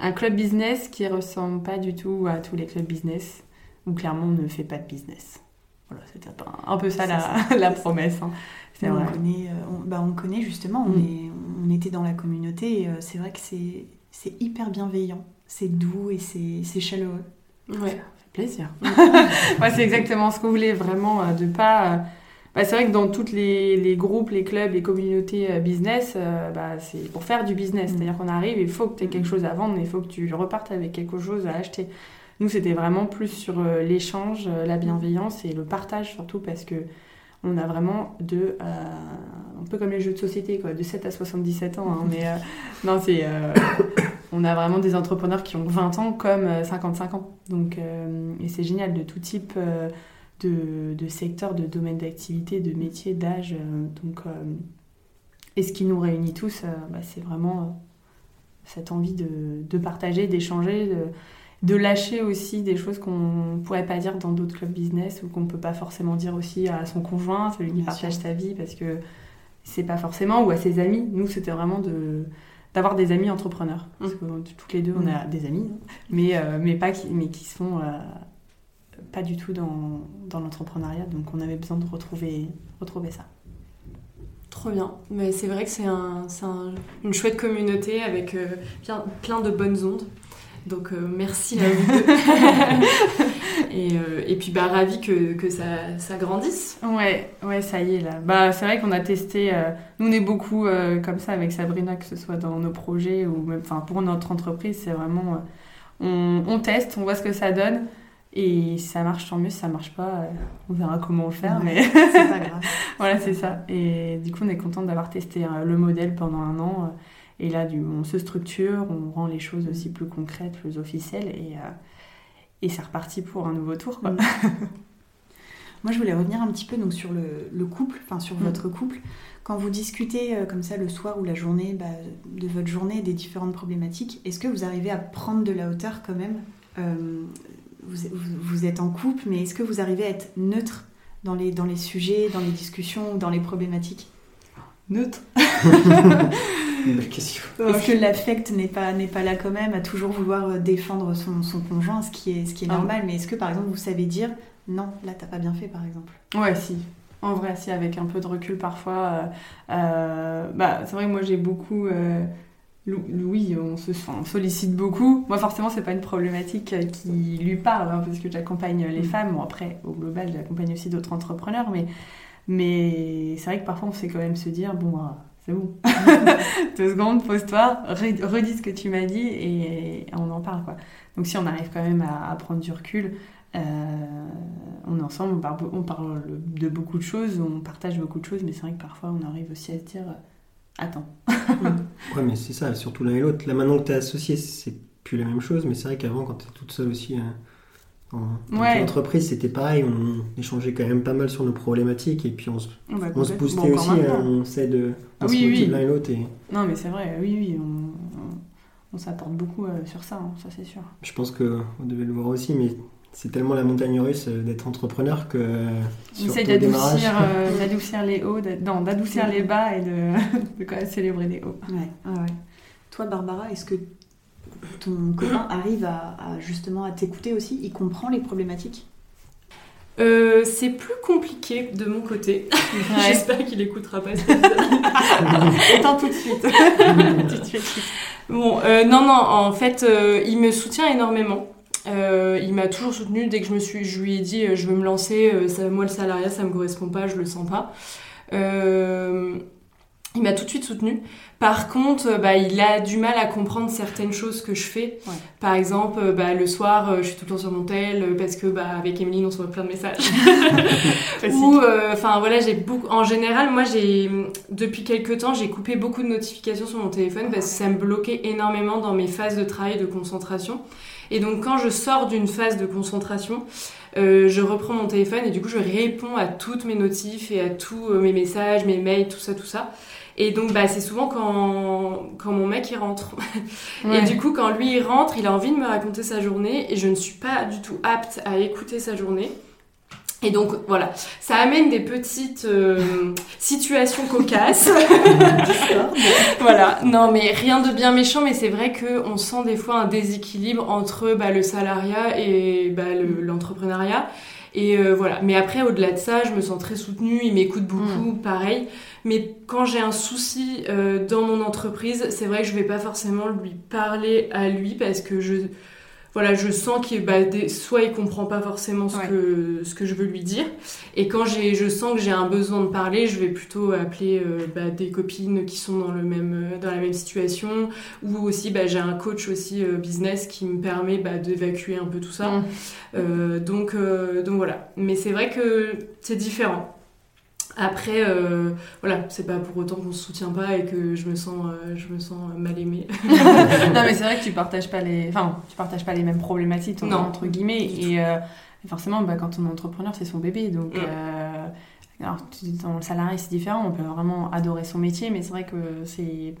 un club business qui ressemble pas du tout à tous les clubs business, où clairement on ne fait pas de business. Voilà, c'était un peu ça, la, [laughs] la promesse. Hein. C'est. On connaît, euh, on, bah on connaît justement, on, mm. est, on était dans la communauté et euh, c'est vrai que c'est hyper bienveillant, c'est doux et c'est chaleureux. Ouais, ça fait plaisir. [laughs] ouais, c'est exactement ce qu'on voulait vraiment, euh, de pas bah, c'est vrai que dans tous les, les, groupes, les clubs, les communautés euh, business, euh, bah, c'est pour faire du business. Mm. C'est-à-dire qu'on arrive, il faut que tu aies quelque chose à vendre, il faut que tu repartes avec quelque chose à acheter. Nous, c'était vraiment plus sur euh, l'échange, la bienveillance et le partage surtout parce que on a vraiment de un peu comme les jeux de société quoi de 7 à 77 ans hein, mais non c'est on a vraiment des entrepreneurs qui ont 20 ans comme 55 ans donc et c'est génial de tout type de, secteurs, de domaines d'activité, de métiers, d'âge. Euh, donc, euh, et ce qui nous réunit tous, euh, bah, c'est vraiment cette envie de, partager, d'échanger, de, lâcher aussi des choses qu'on ne pourrait pas dire dans d'autres clubs business ou qu'on ne peut pas forcément dire aussi à son conjoint, celui qui partage sa vie, parce que c'est pas forcément, ou à ses amis. Nous, c'était vraiment de d'avoir des amis entrepreneurs. Parce mmh. que toutes les deux, on a mmh. des amis, hein. mais, mais, pas qui, mais qui sont pas du tout dans, dans l'entrepreneuriat. Donc on avait besoin de retrouver, retrouver ça. Trop bien. Mais c'est vrai que c'est un, une chouette communauté avec plein de bonnes ondes. Donc merci à vous [laughs] et, et, puis bah ravi que, que ça, ça, grandisse. Ouais, ouais, ça y est là. Bah c'est vrai qu'on a testé. nous on est beaucoup comme ça avec Sabrina, que ce soit dans nos projets ou même, enfin pour notre entreprise, c'est vraiment on, teste, on voit ce que ça donne. Et si ça marche, tant mieux. Si ça marche pas, euh, on verra comment le faire. mais c'est pas grave. [laughs] voilà, c'est ça. Et du coup, on est content d'avoir testé euh, le modèle pendant un an. Euh, et là, du, on se structure, on rend les choses aussi plus concrètes, plus officielles. Et, et c'est reparti pour un nouveau tour. Mm. [laughs] Moi, je voulais revenir un petit peu donc, sur le, couple, enfin sur mm. votre couple. Quand vous discutez euh, comme ça le soir ou la journée bah, de votre journée des différentes problématiques, est-ce que vous arrivez à prendre de la hauteur quand même? Euh, vous, êtes en couple, mais est-ce que vous arrivez à être neutre dans les, dans les sujets, dans les discussions ou dans les problématiques? Neutre [laughs] [laughs] Est-ce que l'affect n'est pas, n'est pas là quand même, à toujours vouloir euh, défendre son, son conjoint, ce qui est, ce qui est ah. normal, mais est-ce que par exemple vous savez dire non, là t'as pas bien fait par exemple? Ouais, si. En vrai, si, avec un peu de recul parfois. Euh, euh, bah, c'est vrai que moi j'ai beaucoup. Euh, oui, on se sollicite beaucoup. Moi, forcément, c'est pas une problématique qui lui parle, hein, parce que j'accompagne les mm. femmes. Bon, après, au global, j'accompagne aussi d'autres entrepreneurs, mais, mais c'est vrai que parfois, on sait quand même se dire bon, c'est bon, [laughs] deux secondes, pose-toi, redis ce que tu m'as dit et, on en parle, quoi. Donc, si on arrive quand même à prendre du recul, euh, on est ensemble, on parle, de beaucoup de choses, on partage beaucoup de choses, mais c'est vrai que parfois on arrive aussi à se dire euh, Attends. [laughs] ouais, mais c'est ça, surtout l'un et l'autre. Là maintenant que tu es associé, c'est plus la même chose, mais c'est vrai qu'avant, quand tu es toute seule aussi euh, en, entreprise, c'était pareil, on échangeait quand même pas mal sur nos problématiques et puis on se, bah, on se boostait aussi, hein, on s'aide, on oui, oui. l'un et l'autre. Et... Non, mais c'est vrai, oui, oui, on, on, s'apporte beaucoup sur ça, hein, ça c'est sûr. Je pense qu'on devait le voir aussi, mais c'est tellement la montagne russe euh, d'être entrepreneur que. Euh, On essaye d'adoucir, euh, [laughs] les hauts, d'adoucir les bas et de, [laughs] de quand même célébrer les hauts. Ouais. Toi, Barbara, est-ce que ton copain arrive à, justement à t'écouter aussi Il comprend les problématiques c'est plus compliqué de mon côté. [laughs] [laughs] J'espère qu'il écoutera pas cet [laughs] Attends tout de suite. tout de suite. Bon, non, non, en fait, il me soutient énormément. Euh, il m'a toujours soutenu dès que je me suis, je lui ai dit euh, je veux me lancer, euh, ça, moi le salariat ça me correspond pas, je le sens pas. Il m'a tout de suite soutenu. Par contre, bah, il a du mal à comprendre certaines choses que je fais. Par exemple, bah, le soir, je suis tout le temps sur mon tel parce que bah, avec Emeline, on se voit plein de messages. [laughs] Ou, enfin voilà, j'ai beaucoup. En général, moi, j'ai depuis quelques temps, j'ai coupé beaucoup de notifications sur mon téléphone parce que ça me bloquait énormément dans mes phases de travail, de concentration. Et donc quand je sors d'une phase de concentration, euh, je reprends mon téléphone et du coup je réponds à toutes mes notifs et à tous euh, mes messages, mes mails, tout ça, tout ça. Et donc bah, c'est souvent quand, quand mon mec il rentre. [laughs] Et du coup quand lui il rentre, il a envie de me raconter sa journée et je ne suis pas du tout apte à écouter sa journée. Et donc voilà, ça amène des petites euh, situations cocasses. [laughs] voilà, non mais rien de bien méchant, mais c'est vrai qu'on sent des fois un déséquilibre entre bah, le salariat et bah, l'entrepreneuriat. Et euh, voilà, mais après au-delà de ça, je me sens très soutenue, il m'écoute beaucoup, mm. pareil. Mais quand j'ai un souci euh, dans mon entreprise, c'est vrai que je vais pas forcément lui parler à lui parce que je voilà, je sens qu'il bah, soit il comprend pas forcément ce, que, ce que je veux lui dire, et quand j'ai, je sens que j'ai un besoin de parler, je vais plutôt appeler euh, bah, des copines qui sont dans, le même, euh, dans la même situation, ou aussi bah, j'ai un coach aussi euh, business qui me permet bah, d'évacuer un peu tout ça. Mmh. donc, donc voilà. Mais c'est vrai que c'est différent. Après, euh, voilà, c'est pas pour autant qu'on se soutient pas et que je me sens, euh, je me sens mal aimée. [laughs] [laughs] non, mais c'est vrai que tu partages pas les, enfin, tu partages pas les mêmes problématiques, entre guillemets. Euh, et, forcément, bah, quand on est entrepreneur, c'est son bébé, donc. alors, dans le salarié, c'est différent. On peut vraiment adorer son métier, mais c'est vrai que c'est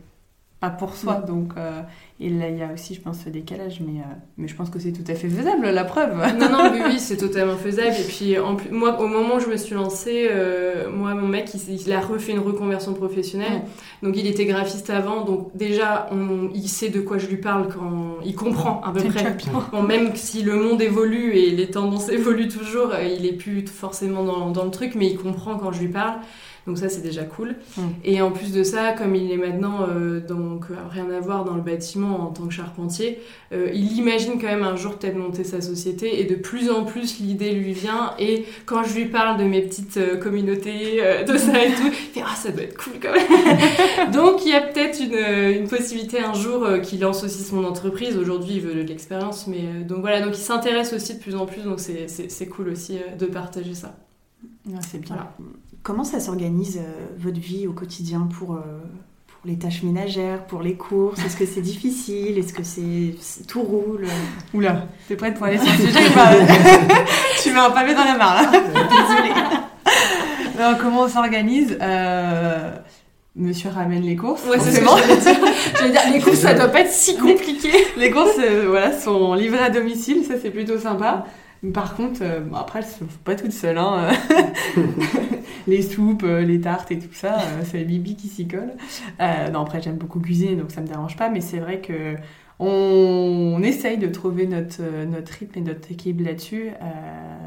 pas pour soi. Donc, euh, il y a aussi, je pense, ce décalage, mais, euh, mais je pense que c'est tout à fait faisable, la preuve. Non, non, oui, oui [laughs] c'est totalement faisable. Et puis, en plus, moi, au moment où je me suis lancée, euh, moi, mon mec, il, a refait une reconversion professionnelle. Donc, il était graphiste avant. Donc, déjà, on, il sait de quoi je lui parle quand il comprend à peu près. Bon, même si le monde évolue et les tendances [laughs] évoluent toujours, il est plus forcément dans, dans le truc, mais il comprend quand je lui parle. Donc ça, c'est déjà cool. Mm. Et en plus de ça, comme il est maintenant, euh, donc euh, rien à voir dans le bâtiment en tant que charpentier, euh, il imagine quand même un jour peut-être monter sa société et de plus en plus l'idée lui vient. Et quand je lui parle de mes petites communautés, de ça et tout, il fait ah ça doit être cool quand même. [laughs] donc il y a peut-être une, une, possibilité un jour qu'il lance aussi son entreprise. Aujourd'hui, il veut de l'expérience, mais donc voilà, donc il s'intéresse aussi de plus en plus. Donc c'est cool aussi de partager ça. c'est bien. Comment ça s'organise euh, votre vie au quotidien pour, euh, pour les tâches ménagères, pour les courses? Est-ce que c'est difficile? Est-ce que c'est tout roule? Oula, t'es prête pour aller sur le sujet [laughs] Tu mets un pavé dans la mare là. Désolée. [laughs] comment on s'organise euh, Monsieur ramène les courses. Ouais, c'est je dire, les courses, ça doit pas être si compliqué. Les courses, voilà, sont livrées à domicile, ça c'est plutôt sympa. Par contre, euh, après, elles sont pas toutes seules. Hein. [laughs] les soupes, euh, les tartes et tout ça, euh, [laughs] c'est Bibi qui s'y colle. non, après, j'aime beaucoup cuisiner, donc ça me dérange pas. Mais c'est vrai que on, essaye de trouver notre, notre rythme et notre équilibre là-dessus.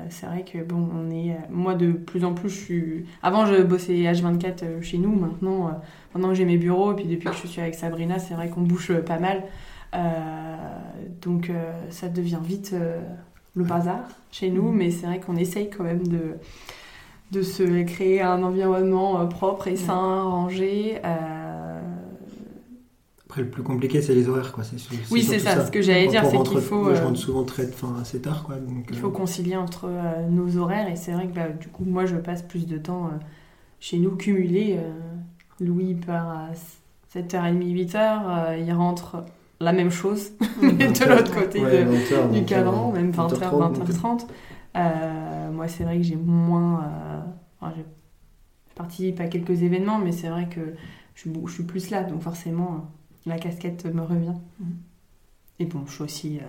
c'est vrai que, bon, on est. Moi, de plus en plus, je suis. Avant, je bossais H24 chez nous. Maintenant, maintenant que j'ai mes bureaux, et puis depuis que je suis avec Sabrina, c'est vrai qu'on bouge pas mal. donc, ça devient vite le bazar chez nous, mm. mais c'est vrai qu'on essaye quand même de, de se créer un environnement euh, propre et sain, rangé. Euh. Après, le plus compliqué, c'est les horaires. Quoi. oui, c'est ça, ce que j'allais dire, c'est qu'il faut... je euh, rentre souvent très, fin, assez tard. Quoi, il faut concilier entre nos horaires, et c'est vrai que bah, du coup, moi, je passe plus de temps chez nous cumulé. Louis part à 7h30, 8h, il rentre la même chose, mais [laughs] de l'autre côté du cadran, même 20h, 20h30. Euh, moi, c'est vrai que j'ai moins. Euh, je participe à quelques événements, mais c'est vrai que je, je, suis plus là, donc forcément, euh, la casquette me revient. Mm. Et bon, je suis aussi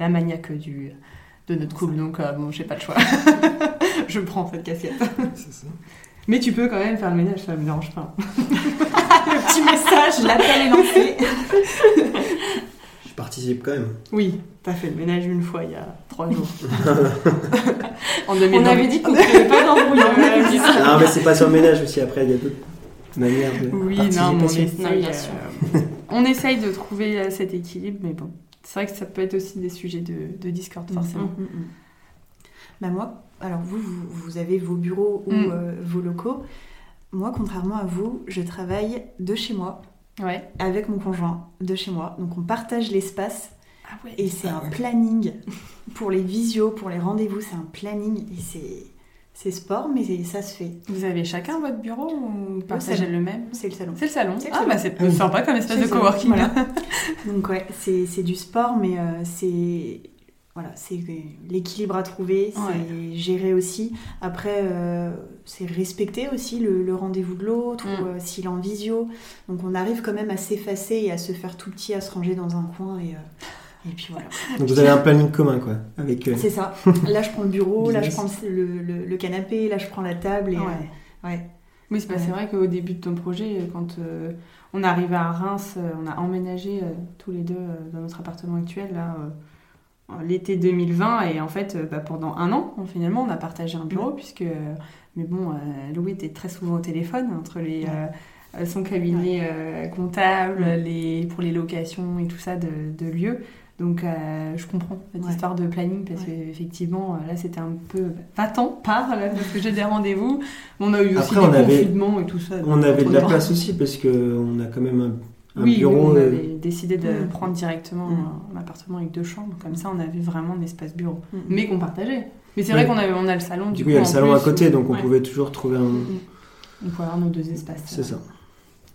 la maniaque du, de notre couple, donc bon, j'ai pas de choix. [laughs] je prends cette casquette. Mais tu peux quand même faire le ménage, ça me dérange pas. [laughs] le petit message, l'appel est lancé. [laughs] Participe quand même. Oui, t'as fait le ménage une fois il y a trois jours. [laughs] On avait dit qu'on ne pouvait pas d'embrouille. non, mais c'est pas sur le ménage aussi, après il y a d'autres manières de Oui, non, on essaye, euh, [laughs] on essaye de trouver euh, cet équilibre, mais bon, c'est vrai que ça peut être aussi des sujets de, de discorde, forcément. Mm, mm, mm. Bah moi, alors vous, vous, avez vos bureaux ou euh, vos locaux. Moi, contrairement à vous, je travaille de chez moi. Ouais. Avec mon conjoint, de chez moi. Donc on partage l'espace. Ah ouais, et c'est un planning pour les visios, pour les rendez-vous, c'est un planning et c'est c'est sport, mais ça se fait. Vous avez chacun votre bureau ou partagez le même? C'est le salon. C'est le salon. Ah bah c'est sympa comme espace de coworking. [laughs] Donc ouais, c'est du sport, mais euh, c'est voilà, c'est l'équilibre à trouver, c'est gérer aussi. Après, euh, c'est respecter aussi le, rendez-vous de l'autre, mm. ou euh, s'il est en visio. Donc on arrive quand même à s'effacer et à se faire tout petit, à se ranger dans un coin et, euh, et puis voilà. Donc vous avez un planning commun quoi avec. C'est ça. Là je prends le bureau, là je prends le, le, canapé, là je prends la table et ouais. Oui, c'est vrai qu'au début de ton projet, quand on est arrivé à Reims, on a emménagé tous les deux dans notre appartement actuel là l'été 2020 et en fait euh, bah, pendant un an finalement on a partagé un bureau puisque euh, mais bon euh, Louis était très souvent au téléphone entre les son cabinet comptable les pour les locations et tout ça de, de lieux. Donc je comprends cette histoire de planning parce qu'effectivement là c'était un peu va-t'en parle parce que j'ai des rendez-vous. On a eu aussi des confinements et tout ça on avait de la place aussi parce que on a quand même un oui, on euh, avait décidé de mm. prendre directement mm. un, appartement avec deux chambres. Comme ça, on avait vraiment un espace bureau, mm. mais qu'on partageait. Mais c'est vrai qu'on avait, on a le salon. Du, coup, il y a le salon à côté, donc on pouvait toujours trouver un. On pouvait avoir nos deux espaces. C'est ça.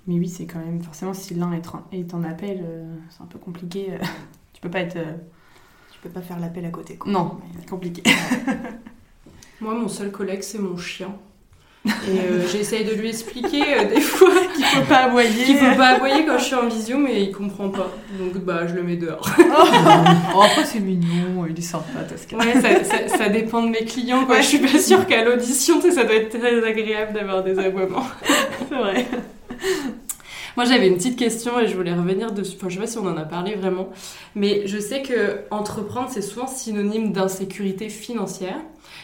Mais oui, c'est quand même forcément si l'un est, en appel, euh, c'est un peu compliqué. Euh, [laughs] tu peux pas être. Tu peux pas faire l'appel à côté. Quoi. Non, c'est compliqué. [laughs] Moi, mon seul collègue, c'est mon chien. Et euh, [laughs] j'essaye de lui expliquer euh, des fois [laughs] qu'il faut pas aboyer. Qu'il faut pas aboyer quand je suis en visio, mais il comprend pas. Donc bah je le mets dehors. oh, [laughs] après c'est mignon, il est sympa Tosca. Ouais, ça, ça, dépend de mes clients. Quoi. Je suis pas sûre qu'à l'audition, ça doit être très agréable d'avoir des aboiements. c'est vrai. Moi, j'avais une petite question et je voulais revenir dessus. Enfin, je sais pas si on en a parlé vraiment, mais je sais que entreprendre, c'est souvent synonyme d'insécurité financière.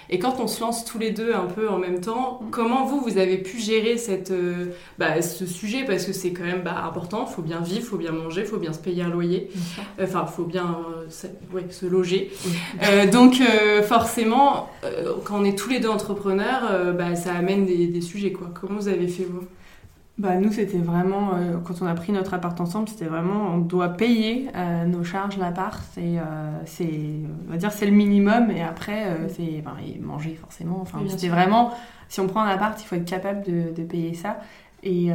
Et quand on se lance tous les deux un peu en même temps, comment vous, vous avez pu gérer cette, euh, bah, ce sujet? Parce que c'est quand même bah, important, il faut bien vivre, il faut bien manger, il faut bien se payer un loyer, enfin, il faut bien euh, se loger. [laughs] Euh, donc, forcément, quand on est tous les deux entrepreneurs, bah, ça amène des, des, sujets. Quoi. Comment vous avez fait, vous? Bah, nous, c'était vraiment, euh, quand on a pris notre appart ensemble, c'était vraiment, on doit payer euh, nos charges l'appart. C'est, euh, c'est, on va dire, c'est le minimum. Et après, c'est manger forcément. Enfin, c'était vraiment, si on prend un appart, il faut être capable de, de payer ça. Et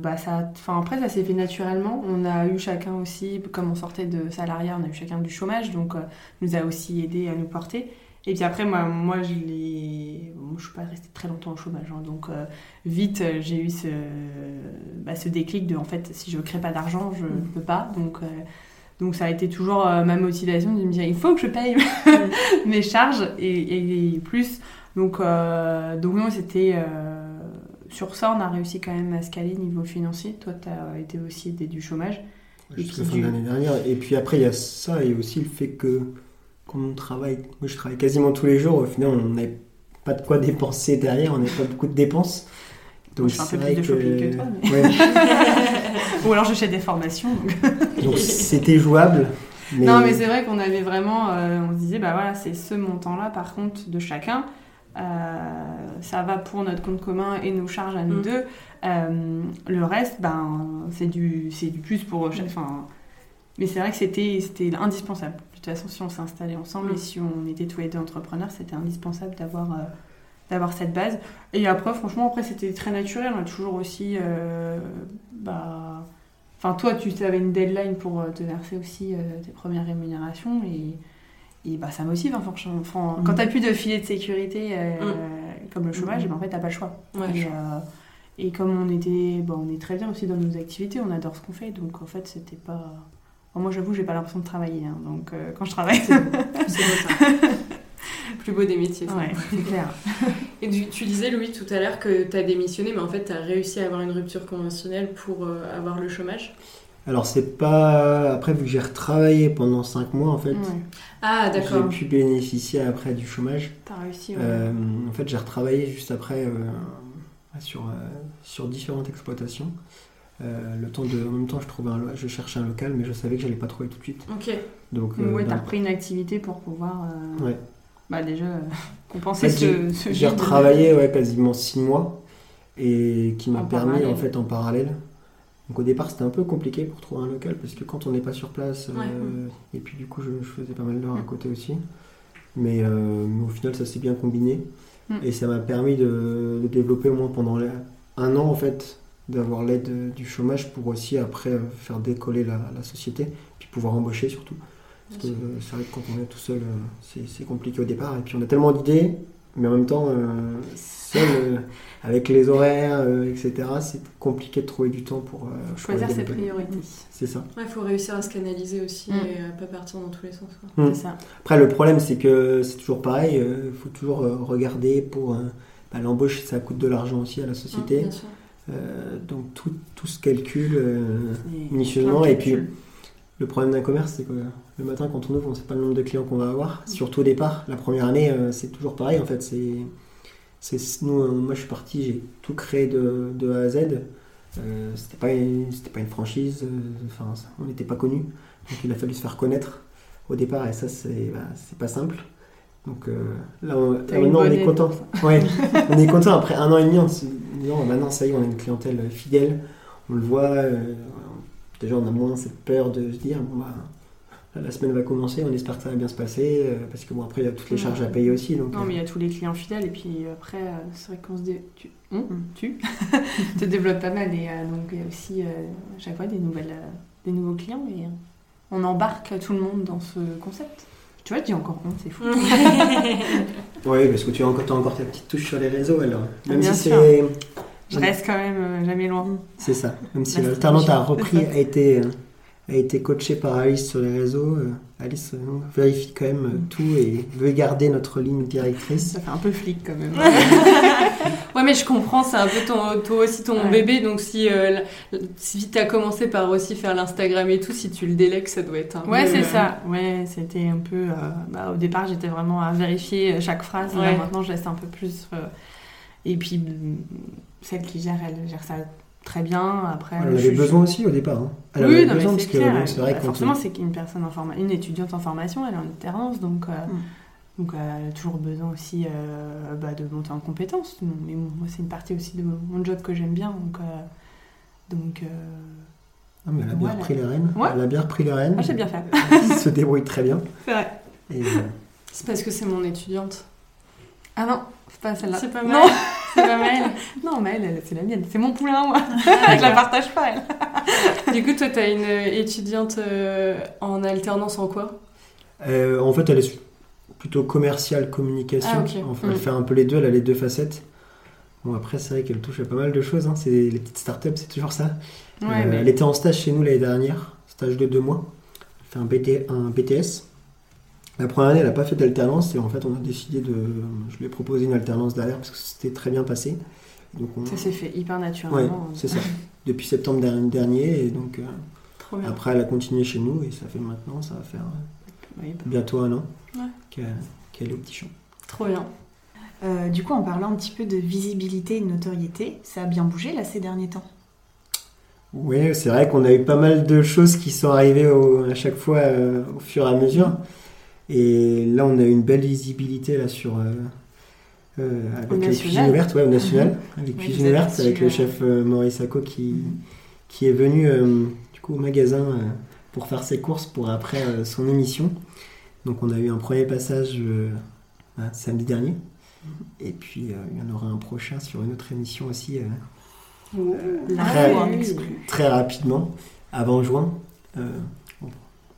bah, ça, enfin, après, ça s'est fait naturellement. On a eu chacun aussi, comme on sortait de salariat, on a eu chacun du chômage, donc nous a aussi aidé à nous porter. Et puis après, moi, moi je l'ai. Moi, je suis pas restée très longtemps au chômage. Hein. donc, euh, vite, j'ai eu ce, bah, ce déclic de en fait, si je ne crée pas d'argent, je ne mm. peux pas. Donc, euh, donc, ça a été toujours euh, ma motivation de me dire il faut que je paye [laughs] mes charges et, et, plus. Donc, donc non, c'était. sur ça, on a réussi quand même à scaler niveau financier. Toi, tu as été aussi aidé du chômage. Jusqu'à fin de l'année dernière. Et puis après, il y a ça et aussi le fait que on travaille, moi je travaille quasiment tous les jours, au final on n'a pas de quoi dépenser derrière, on n'a pas beaucoup de dépenses. Donc je fais un peu plus de shopping que toi. [laughs] Ou alors j'achète des formations. Donc [laughs] c'était jouable. Non mais c'est vrai qu'on avait vraiment, euh, on se disait bah voilà c'est ce montant là par contre de chacun. Euh, ça va pour notre compte commun et nos charges à nous mm. deux. Euh, le reste, ben, c'est du, du plus pour. Enfin, mais c'est vrai que c'était indispensable toute façon, si on s'est installé ensemble et mm. si on était tous les deux entrepreneurs, c'était indispensable d'avoir euh, d'avoir cette base. Et après, franchement, après, c'était très naturel. On a toujours aussi. Euh, bah... Enfin, toi, tu avais une deadline pour euh, te verser aussi tes premières rémunérations et. Et bah, ça motive, hein, Enfin, mm. Quand tu n'as plus de filet de sécurité mm. comme le chômage, ben, en fait, tu n'as pas le choix. et, comme on était, bon, on est très bien aussi dans nos activités, on adore ce qu'on fait, donc en fait, c'était pas moi, j'avoue, j'ai pas l'impression de travailler. Hein, donc, euh, quand je travaille. C'est beau. [laughs] Plus beau des métiers, c'est clair. Et tu, disais, Louis, tout à l'heure que tu as démissionné, mais en fait, tu as réussi à avoir une rupture conventionnelle pour euh, avoir le chômage? Alors, c'est pas. Après, vu que j'ai retravaillé pendant 5 mois, en fait. Ah, d'accord. J'ai pu bénéficier après du chômage. Tu as réussi, ouais. Euh, en fait, j'ai retravaillé juste après sur, sur différentes exploitations. Euh, le temps de, en même temps, je, trouvais un, je cherchais un local, mais je savais que j'allais pas trouver tout de suite. Ok. Donc, euh, ouais, t'as repris une activité pour pouvoir euh, ouais. bah, déjà [laughs] compenser ce, ce J'ai retravaillé ouais, quasiment six mois et qui m'a permis en fait en parallèle. Donc au départ c'était un peu compliqué pour trouver un local parce que quand on n'est pas sur place et puis du coup je, faisais pas mal d'heures à côté aussi. Mais, au final ça s'est bien combiné mm. et ça m'a permis de, de, développer au moins pendant un an en fait d'avoir l'aide du chômage pour aussi après euh, faire décoller la, société, puis pouvoir embaucher surtout. Parce que euh, c'est vrai que quand on est tout seul, euh, c'est compliqué au départ. Et puis on a tellement d'idées, mais en même temps, seul, [laughs] avec les horaires, etc., c'est compliqué de trouver du temps pour choisir ses priorités. C'est ça. Il faut réussir à se canaliser aussi mm. et à pas partir dans tous les sens. Mm. Ça. Après, le problème, c'est que c'est toujours pareil. Il faut toujours regarder pour bah, l'embauche, ça coûte de l'argent aussi à la société. Mm, euh, donc tout, tout, se calcule euh, minutieusement. Et puis le problème d'un commerce, c'est que le matin quand on ouvre, on ne sait pas le nombre de clients qu'on va avoir. Surtout au départ, la première année, euh, c'est toujours pareil. En fait, c'est, c'est nous, moi je suis parti, j'ai tout créé de, de A à Z. c'était pas c'était pas une franchise. Enfin, on n'était pas connu, donc il a fallu se faire connaître au départ. Et ça, c'est bah, c'est pas simple. Donc là, on, maintenant, on est content. Ouais, [laughs] on est content après un an et demi maintenant ça y est, on a une clientèle fidèle, on le voit, euh, déjà on a moins cette peur de se dire bon bah la semaine va commencer, on espère que ça va bien se passer, euh, parce que bon après il y a toutes les charges à payer aussi. Donc, non mais il y a tous les clients fidèles et puis après euh, c'est vrai qu'on se dé... tu, hum, tu [laughs] te développes pas mal et donc il y a aussi à chaque fois des nouvelles des nouveaux clients et on embarque tout le monde dans ce concept. Tu vois, tu dis encore honte, c'est fou. [laughs] oui, parce que tu as encore, as encore ta petite touche sur les réseaux alors. Ah, Même bien si c'est. Je reste quand même euh, jamais loin. C'est ça. Même si La l'alternante a stratégie. repris, a été, euh, a été coachée par Alice sur les réseaux, euh, Alice euh, vérifie quand même euh, tout et veut garder notre ligne directrice. Ça fait un peu flic quand même. [laughs] Ouais, mais je comprends, c'est un peu ton, toi aussi ton Ouais. bébé, donc si, euh, si t'as commencé par aussi faire l'Instagram et tout, si tu le délègues, ça doit être un Ouais, peu, c'est euh, ça. Ouais, c'était un peu. euh, bah, au départ, j'étais vraiment à vérifier chaque phrase. Là, maintenant, je laisse un peu plus. euh, et puis, mm, celle qui gère, elle gère ça très bien. Après, Elle en avait besoin aussi au départ. hein. Elle oui, avait non, mais besoin c'est que clair. bon, vrai Bah, forcément, c'est qu'une personne en forma- une étudiante en formation, elle est en alternance, donc, euh, Mm. donc euh, elle a toujours besoin aussi euh, bah, de monter en compétences. Mais bon, moi, c'est une partie aussi de mon job que j'aime bien, donc. euh, donc euh, Ah, mais elle a bien Voilà. repris les rênes. Ouais. Elle a bien repris les rênes. ah, j'ai bien fait. Elle se débrouille très bien. [laughs] C'est vrai. Et, euh, C'est parce que c'est mon étudiante. Ah non, pas celle-là. C'est pas Non. mal. c'est pas mal. [laughs] Non, mais elle, elle, c'est la mienne. C'est mon poulain, moi. [laughs] je la partage pas, elle. Du coup, toi, t'as une étudiante euh, en alternance en quoi? Euh, en fait, elle est plutôt commerciale, communication. Ah, ok. Enfin, elle Mm. fait un peu les deux, elle a les deux facettes. Bon, après, c'est vrai qu'elle touche à pas mal de choses. hein. C'est les petites startups, c'est toujours ça. Ouais, Euh, mais Elle était en stage chez nous l'année dernière, stage de deux mois. Elle fait un, BT, un BTS. La première année, elle n'a pas fait d'alternance et en fait, on a décidé de. Je lui ai proposé une alternance derrière parce que c'était très bien passé. Donc on- ça s'est fait hyper Ouais, naturellement. c'est ça. [laughs] Depuis septembre der- dernier et donc euh, après, elle a continué chez nous et ça fait maintenant, ça va faire euh, Oui, bah, bientôt un an Ouais. qu'elle est au petit champ. Trop bien. Euh, du coup, en parlant un petit peu de visibilité et de notoriété, ça a bien bougé là ces derniers temps? Oui, c'est vrai qu'on a eu pas mal de choses qui sont arrivées au- à chaque fois euh, au fur et à mesure. Et là, on a eu une belle visibilité là sur euh, euh, avec cuisines ouvertes, ouais, au national, avec Oui, êtes ouvertes, avec le chef euh, Maurice Sacco qui qui est venu du coup au magasin pour faire ses courses pour après son émission. Donc, on a eu un premier passage samedi dernier. Et puis, il y en aura un prochain sur une autre émission aussi. en exclu. très rapidement, avant juin. Euh,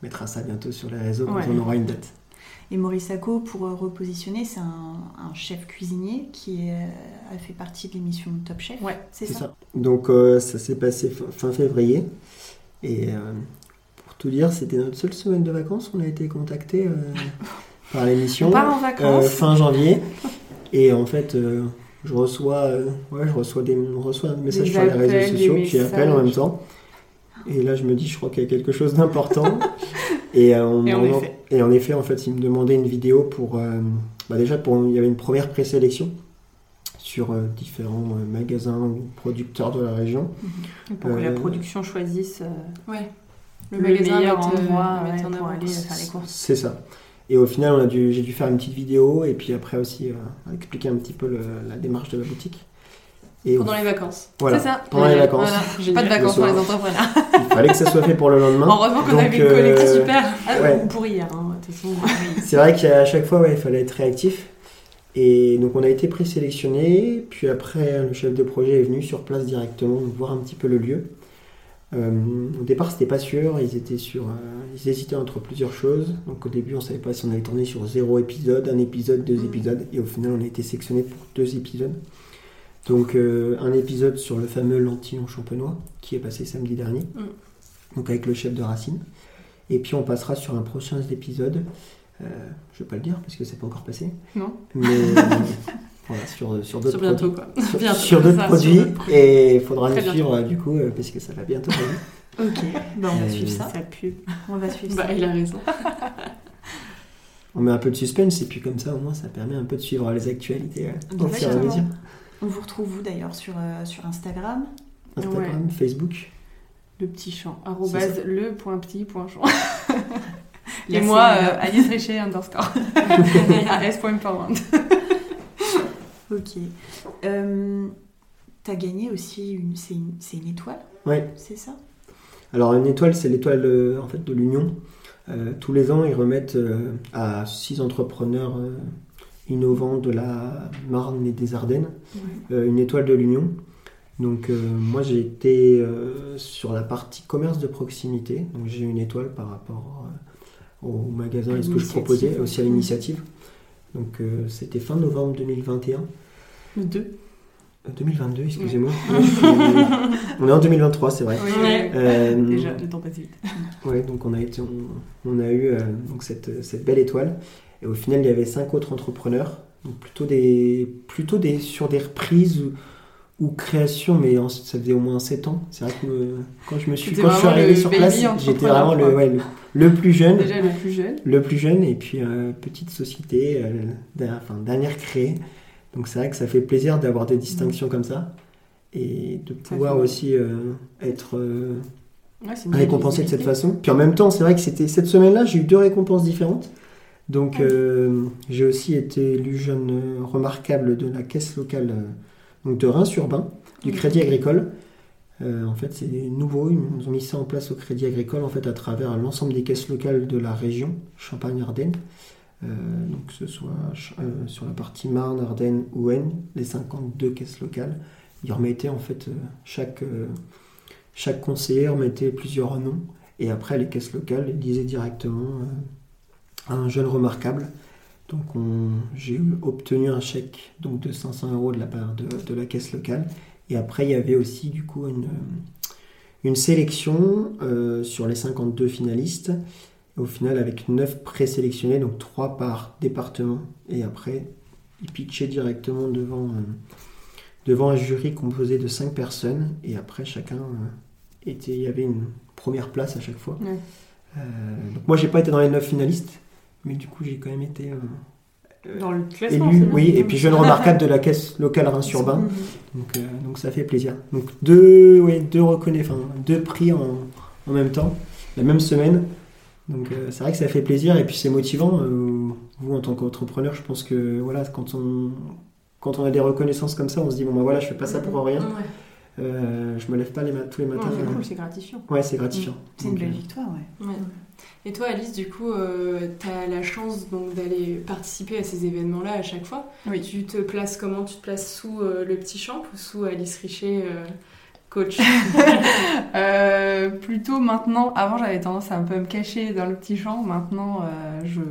mettra ça bientôt sur les réseaux quand Ouais. on aura une date. Et Maurice Sacco, pour euh, repositionner, c'est un, un chef cuisinier qui euh, a fait partie de l'émission Top Chef. Ouais, c'est ça. ça. Donc euh, ça s'est passé fin, février. Et euh, pour tout dire, c'était notre seule semaine de vacances. On a été contacté euh, [laughs] par l'émission euh, fin janvier. Et en fait, euh, je reçois, euh, ouais, je reçois des, on reçoit un message Des sur les réseaux sociaux, puis appels en même messages. temps. Et là, je me dis, je crois qu'il y a quelque chose d'important. [laughs] et, euh, on- Et en on- effet. et en effet, en fait, il me demandait une vidéo pour, euh, bah déjà, pour, il y avait une première présélection sur euh, différents euh, magasins ou producteurs de la région. Pour que la production choisisse euh, Ouais. le, meilleur mette, euh, endroit ouais, en pour avant. aller faire les courses. C'est ça. Et au final, on a dû, j'ai dû faire une petite vidéo et puis après aussi euh, expliquer un petit peu le- la démarche de la boutique. Et Pendant les vacances. voilà, C'est ça. pendant les vacances. Voilà. Pas de Le vacances pour soir. les entrepreneurs. Il fallait que ça soit fait pour le lendemain. Heureusement qu'on avait une collecte euh, super. Ah, ouais. ou pour hier, hein, de toute façon. oui. [laughs] C'est vrai qu'à chaque fois, ouais, il fallait être réactif. Et donc on a été présélectionné, puis après le chef de projet est venu sur place directement voir un petit peu le lieu. Euh, au départ c'était pas sûr, ils étaient sur, euh, ils hésitaient entre plusieurs choses. Donc au début on savait pas si on allait tourner sur zéro épisode, un épisode, deux Mm. épisodes, et au final on a été sélectionné pour deux épisodes. Donc euh, un épisode sur le fameux lentillon champenois qui est passé samedi dernier, Mm. donc avec le chef de Racine. Et puis on passera sur un prochain épisode. Euh, je vais pas le dire parce que c'est pas encore passé. Non. Mais [laughs] euh, voilà, sur, sur d'autres Sur bientôt, produits. quoi. Sur, Bientôt, sur d'autres produits. d'autres produits. Et il faudra Très nous bientôt. suivre euh, du coup euh, parce que ça va bientôt arriver. Ok, ben, on va Euh, suivre ça. Ça pue. On va suivre Bah, ça. il a raison. [laughs] On met un peu de suspense et puis comme ça au moins ça permet un peu de suivre les actualités euh, au fur et à Exactement. mesure. On vous retrouve vous d'ailleurs sur, euh, sur Instagram. Instagram, Facebook. Le petit champ. Arrobase le point petit point champ. [laughs] Et moi, euh, Alice Richer underscore. [laughs] AS.empowerment. Ok. Euh, T'as gagné aussi une. C'est une, une étoile, Ouais. c'est ça? Alors une étoile, c'est l'étoile euh, en fait de l'Union. Tous les ans, ils remettent à six entrepreneurs innovants de la Marne et des Ardennes euh, une étoile de l'Union. Donc euh, moi j'ai été euh, sur la partie commerce de proximité, donc j'ai une étoile par rapport au magasin et ce que je proposais, aussi à l'initiative. Donc c'était fin novembre 2021. Le 2 2022, excusez-moi. on est en 2023, c'est vrai. Déjà, le temps passe vite. ouais, donc on a, été, on, a eu donc cette, cette, belle étoile. Et au final, il y avait cinq autres entrepreneurs, donc plutôt, des, plutôt des, sur des reprises ou, créations, mais ça faisait au moins 7 ans. C'est vrai que quand je me suis, quand je suis arrivé sur place, j'étais vraiment le, ouais, le, plus jeune. Déjà le plus jeune. Le plus jeune, et puis euh, petite société, euh, dernière, enfin, dernière créée. Donc c'est vrai que ça fait plaisir d'avoir des distinctions comme ça et de pouvoir aussi euh, être récompensé de cette façon. Puis en même temps, c'est vrai que c'était cette semaine-là, j'ai eu deux récompenses différentes. Donc, euh, j'ai aussi été élu jeune remarquable de la caisse locale euh, donc de Reims-Urbain, du Crédit Agricole. Euh, en fait, c'est nouveau, ils ont mis ça en place au Crédit Agricole en fait, à travers l'ensemble des caisses locales de la région Champagne-Ardenne. donc, que ce soit sur la partie Marne, Ardennes ou Aisne, les 52 caisses locales. Ils remettaient en fait chaque, chaque conseiller remettait plusieurs noms et après les caisses locales disaient directement un jeune remarquable. Donc j'ai obtenu un chèque donc de 500 euros de la part de, la caisse locale. Et après, il y avait aussi du coup une, une sélection euh, sur les 52 finalistes. au final, avec 9 présélectionnés, donc 3 par département. Et après, ils pitchaient directement devant, euh, devant un jury composé de 5 personnes. Et après, chacun euh, était. Il y avait une première place à chaque fois. donc moi, j'ai pas été dans les 9 finalistes mais du coup, j'ai quand même été. Euh, dans le classement élu, oui, et puis jeune remarquable de la caisse locale Reims-Urbain. Donc, euh, donc ça fait plaisir. Donc deux, ouais, deux reconnaissances, deux prix en, en, même temps, la même semaine. Donc euh, c'est vrai que ça fait plaisir et puis c'est motivant. vous en tant qu'entrepreneur, je pense que voilà, quand on quand on a des reconnaissances comme ça, on se dit bon bah voilà, je fais pas ça pour rien. Euh, je me lève pas les tous les matins. c'est gratifiant. Ouais, c'est gratifiant. C'est une belle victoire, ouais. Et toi, Alice, du coup, euh, tu as la chance donc d'aller participer à ces événements-là à chaque fois. Oui. Tu te places comment? Tu te places sous euh, le petit champ ou sous Alice Richet, euh, coach? [laughs] Plutôt maintenant. Avant, j'avais tendance à un peu me cacher dans le petit champ. Maintenant, je.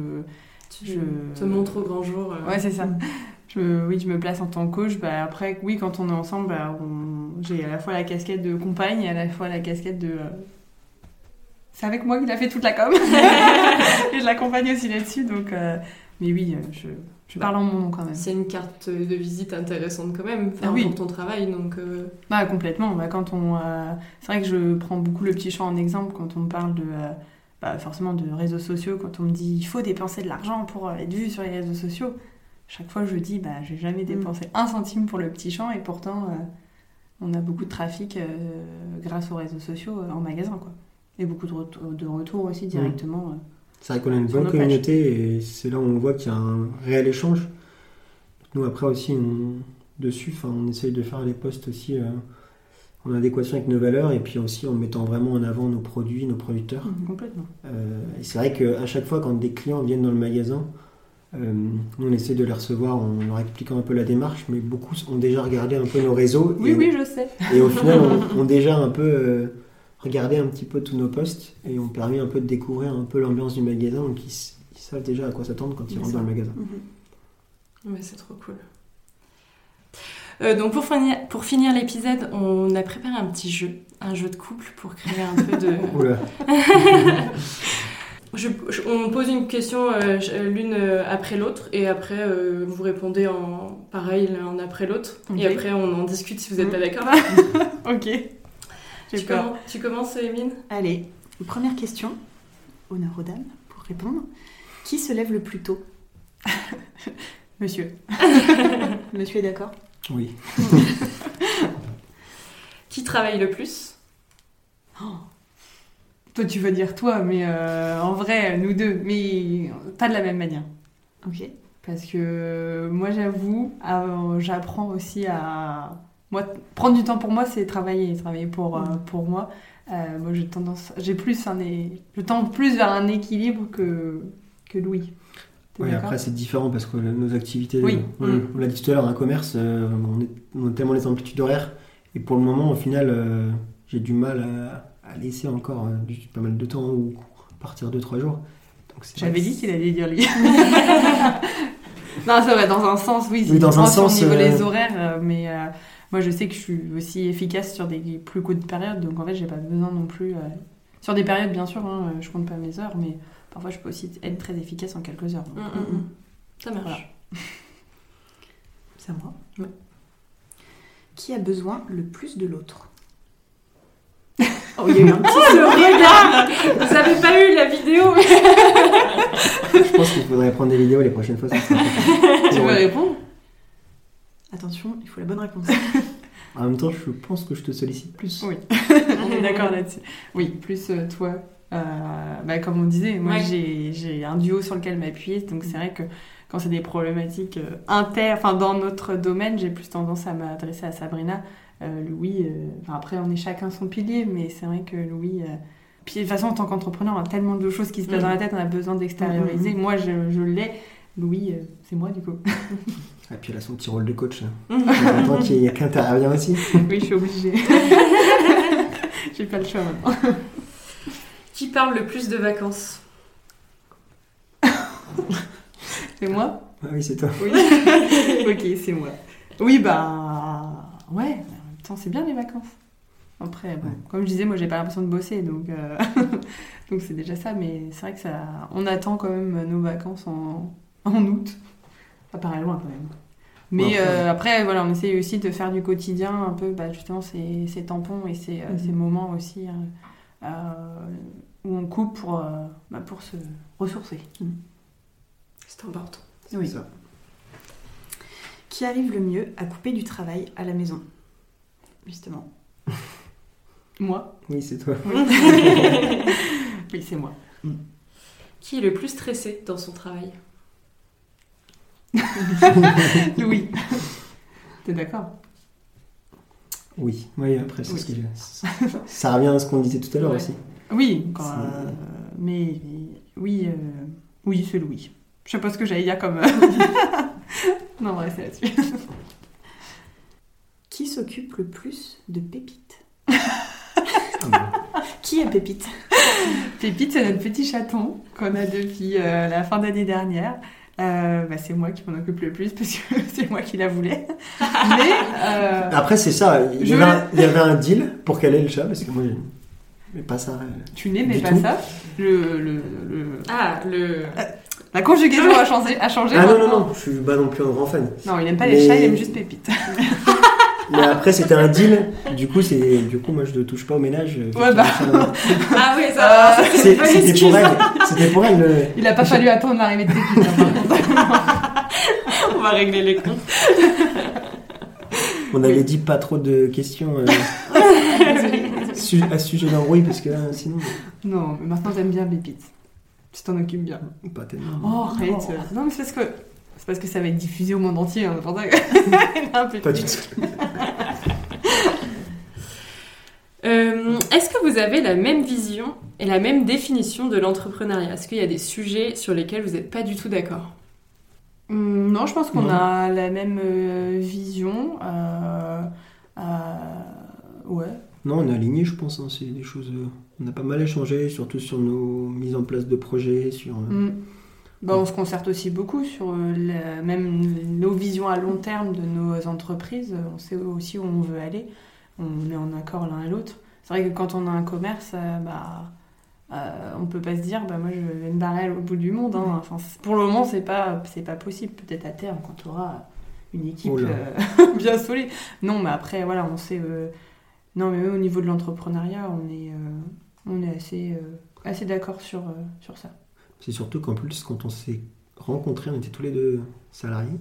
Tu je... te montres au grand jour. Ouais, c'est ça. Je, oui, je me place en tant que coach. Bah, après, oui, quand on est ensemble, bah, j'ai à la fois la casquette de compagne et à la fois la casquette de c'est avec moi qu'il a fait toute la com. [laughs] et je l'accompagne aussi là-dessus. Donc, euh, mais oui, euh, je, je parle en mon nom quand même. C'est une carte de visite intéressante quand même ah pour ton travail. Donc, euh. bah, complètement. Bah, quand on, c'est vrai que je prends beaucoup le petit champ en exemple quand on me parle de. Bah, forcément de réseaux sociaux, quand on me dit il faut dépenser de l'argent pour être vu sur les réseaux sociaux, chaque fois je dis bah j'ai jamais mm. dépensé un centime pour le petit champ et pourtant on a beaucoup de trafic grâce aux réseaux sociaux en magasin quoi. Et beaucoup de, de retours aussi directement. Euh, c'est vrai qu'on a une bonne communauté et c'est là où on voit qu'il y a un réel échange. Nous, après aussi, dessus, on essaye de faire les posts aussi euh, en adéquation avec nos valeurs et puis aussi en mettant vraiment en avant nos produits, nos producteurs. Mmh, complètement. Euh, et c'est vrai qu'à chaque fois, quand des clients viennent dans le magasin, nous, on essaie de les recevoir en leur expliquant un peu la démarche, mais beaucoup ont déjà regardé un peu nos réseaux. Oui, oui, je sais. Et au final, ont on déjà un peu regarder un petit peu tous nos posts et ont permis un peu de découvrir un peu l'ambiance du magasin, donc ils, savent déjà à quoi s'attendre quand ils rentrent dans le magasin. Mhm. c'est trop cool. Euh, donc pour finir, pour finir l'épisode, on a préparé un petit jeu, un jeu de couple pour créer un peu de... [laughs] [laughs] je, on pose une question euh, l'une euh, après l'autre et après vous répondez en pareil l'un après l'autre et après on en discute si vous n'êtes pas d'accord. ok. Tu, commences, tu commences, Émine Allez, première question. Honneur aux dames pour répondre. Qui se lève le plus tôt? [laughs] Monsieur. [laughs] Monsieur est d'accord? Oui. [laughs] Qui travaille le plus? Oh. Toi, tu vas dire toi, mais euh, en vrai, nous deux, mais pas de la même manière. Ok. Parce que moi, j'avoue, j'apprends aussi à moi, prendre du temps pour moi, c'est travailler, travailler pour, euh, mm. pour moi. Euh, moi, j'ai tendance, j'ai plus un, je tends plus vers un équilibre que, que Louis. Oui, après c'est différent parce que nos activités, oui. on, mm. l'a dit tout à l'heure, un commerce, euh, on, a tellement les amplitudes horaires et pour le moment, au final, j'ai du mal à, laisser encore pas mal de temps ou partir 2-3 jours. J'avais dit qu'il allait dire lui. [laughs] non, ça va dans un sens, oui. Oui, dans un sens. Au niveau des horaires, mais moi je sais que je suis aussi efficace sur des plus courtes périodes, donc en fait j'ai pas besoin non plus. Sur des périodes, bien sûr, hein, je compte pas mes heures, mais parfois je peux aussi être très efficace en quelques heures. Mm, mm, mm. Ça marche. [laughs] C'est à moi. Qui a besoin le plus de l'autre? [laughs] Oh, il y a eu un petit regard Vous avez pas eu la vidéo [laughs] Je pense qu'il faudrait prendre des vidéos les prochaines fois. tu veux répondre? Attention, il faut la bonne réponse. [laughs] En même temps, je pense que je te sollicite plus. Oui, [laughs] on est d'accord là-dessus. Oui, plus euh, toi. Euh, bah, comme on disait, moi j'ai un duo sur lequel m'appuyer, donc c'est vrai que quand c'est des problématiques euh, inter, enfin dans notre domaine, j'ai plus tendance à m'adresser à Sabrina. Louis, après on est chacun son pilier, mais c'est vrai que Louis, puis de toute façon en tant qu'entrepreneur, on a tellement de choses qui se passent dans la tête, on a besoin d'extérioriser. Mm, mm, mm. Moi je, je l'ai, Louis, c'est moi du coup. [laughs] Et puis elle a son petit rôle de coach. [laughs] Attends qu'il y a qu'un intervient aussi. oui, je suis obligée. [laughs] J'ai pas le choix maintenant. Qui parle le plus de vacances? [laughs] C'est moi? Ah Oui, c'est toi. Oui. ok, c'est moi. Oui, bah. Ouais, en même temps, c'est bien les vacances. Après, bon, comme je disais, moi j'ai pas l'impression de bosser, donc euh, donc c'est déjà ça. Mais c'est vrai que ça, on attend quand même nos vacances en, en août. Ça paraît loin quand même. Mais euh, après, voilà, on essaye aussi de faire du quotidien un peu, bah, justement, ces, ces, tampons et ces, euh, mhm. ces moments aussi euh, où on coupe pour, bah, pour se ressourcer. Mhm. C'est important. Oui. Ça. Qui arrive le mieux à couper du travail à la maison? Justement. [laughs] moi Oui, c'est toi. oui, [laughs] c'est moi. Qui est le plus stressé dans son travail? [laughs] oui. T'es d'accord? Oui, oui, après, c'est ce que ça revient à ce qu'on disait tout à l'heure aussi. Oui, euh, mais oui, euh, oui, c'est Louis. Je sais pas ce que j'allais dire comme. [laughs] non, on va rester là-dessus. Qui s'occupe le plus de Pépite? Ah Qui est Pépite? Pépite, c'est notre petit chaton qu'on a depuis euh, la fin d'année dernière. Euh, bah, c'est moi qui m'en occupe le plus parce que [laughs] c'est moi qui la voulais. [laughs] Mais euh, après c'est ça, il y, avait un, deal pour qu'elle ait le chat parce que moi mais pas ça. Tu n'aimais pas ça le, le, Ah le la conjugaison a changé, a changé. Ah non non non, je suis pas non plus un grand fan. Non, il aime pas les chats, il aime juste Pépite. [laughs] Mais après, c'était un deal. Du coup, c'est du coup, moi, je ne touche pas au ménage. Euh, ouais, bah. [laughs] ah oui, ça. Euh, c'était pour elle. C'était pour elle. Le... Il a pas fallu attendre l'arrivée de Pépite. On va régler les comptes. On avait dit pas trop de questions euh, [laughs] à ce sujet d'embrouille parce que sinon. Non, mais maintenant t'aimes bien Pépite. Tu t'en occupes bien. Pas tellement. Oh, arrête. Non, mais c'est parce que c'est parce que ça va être diffusé au monde entier. Hein, Pas du tout. Euh, est-ce que vous avez la même vision et la même définition de l'entrepreneuriat? Est-ce qu'il y a des sujets sur lesquels vous n'êtes pas du tout d'accord? Hum, Non, je pense qu'on a la même euh, vision. Euh, ouais. Non, on est aligné, je pense. Hein, c'est des choses. on a pas mal échangé, surtout sur nos mises en place de projets, sur. Hum. Bah, on se concerte aussi beaucoup sur euh, même nos visions à long terme de nos entreprises. On sait aussi où on veut aller. On est en accord l'un et l'autre. C'est vrai que quand on a un commerce, euh, bah, euh, on peut pas se dire bah, moi je vais me barrer au bout du monde. Hein. Enfin, pour le moment, c'est pas, c'est pas possible. Peut-être à terme, quand tu auras une équipe euh, [laughs] bien solide. Non, mais après, voilà, on sait. non, mais au niveau de l'entrepreneuriat, on est, on est assez, assez d'accord sur, sur ça. C'est surtout qu'en plus, quand on s'est rencontrés, on était tous les deux salariés.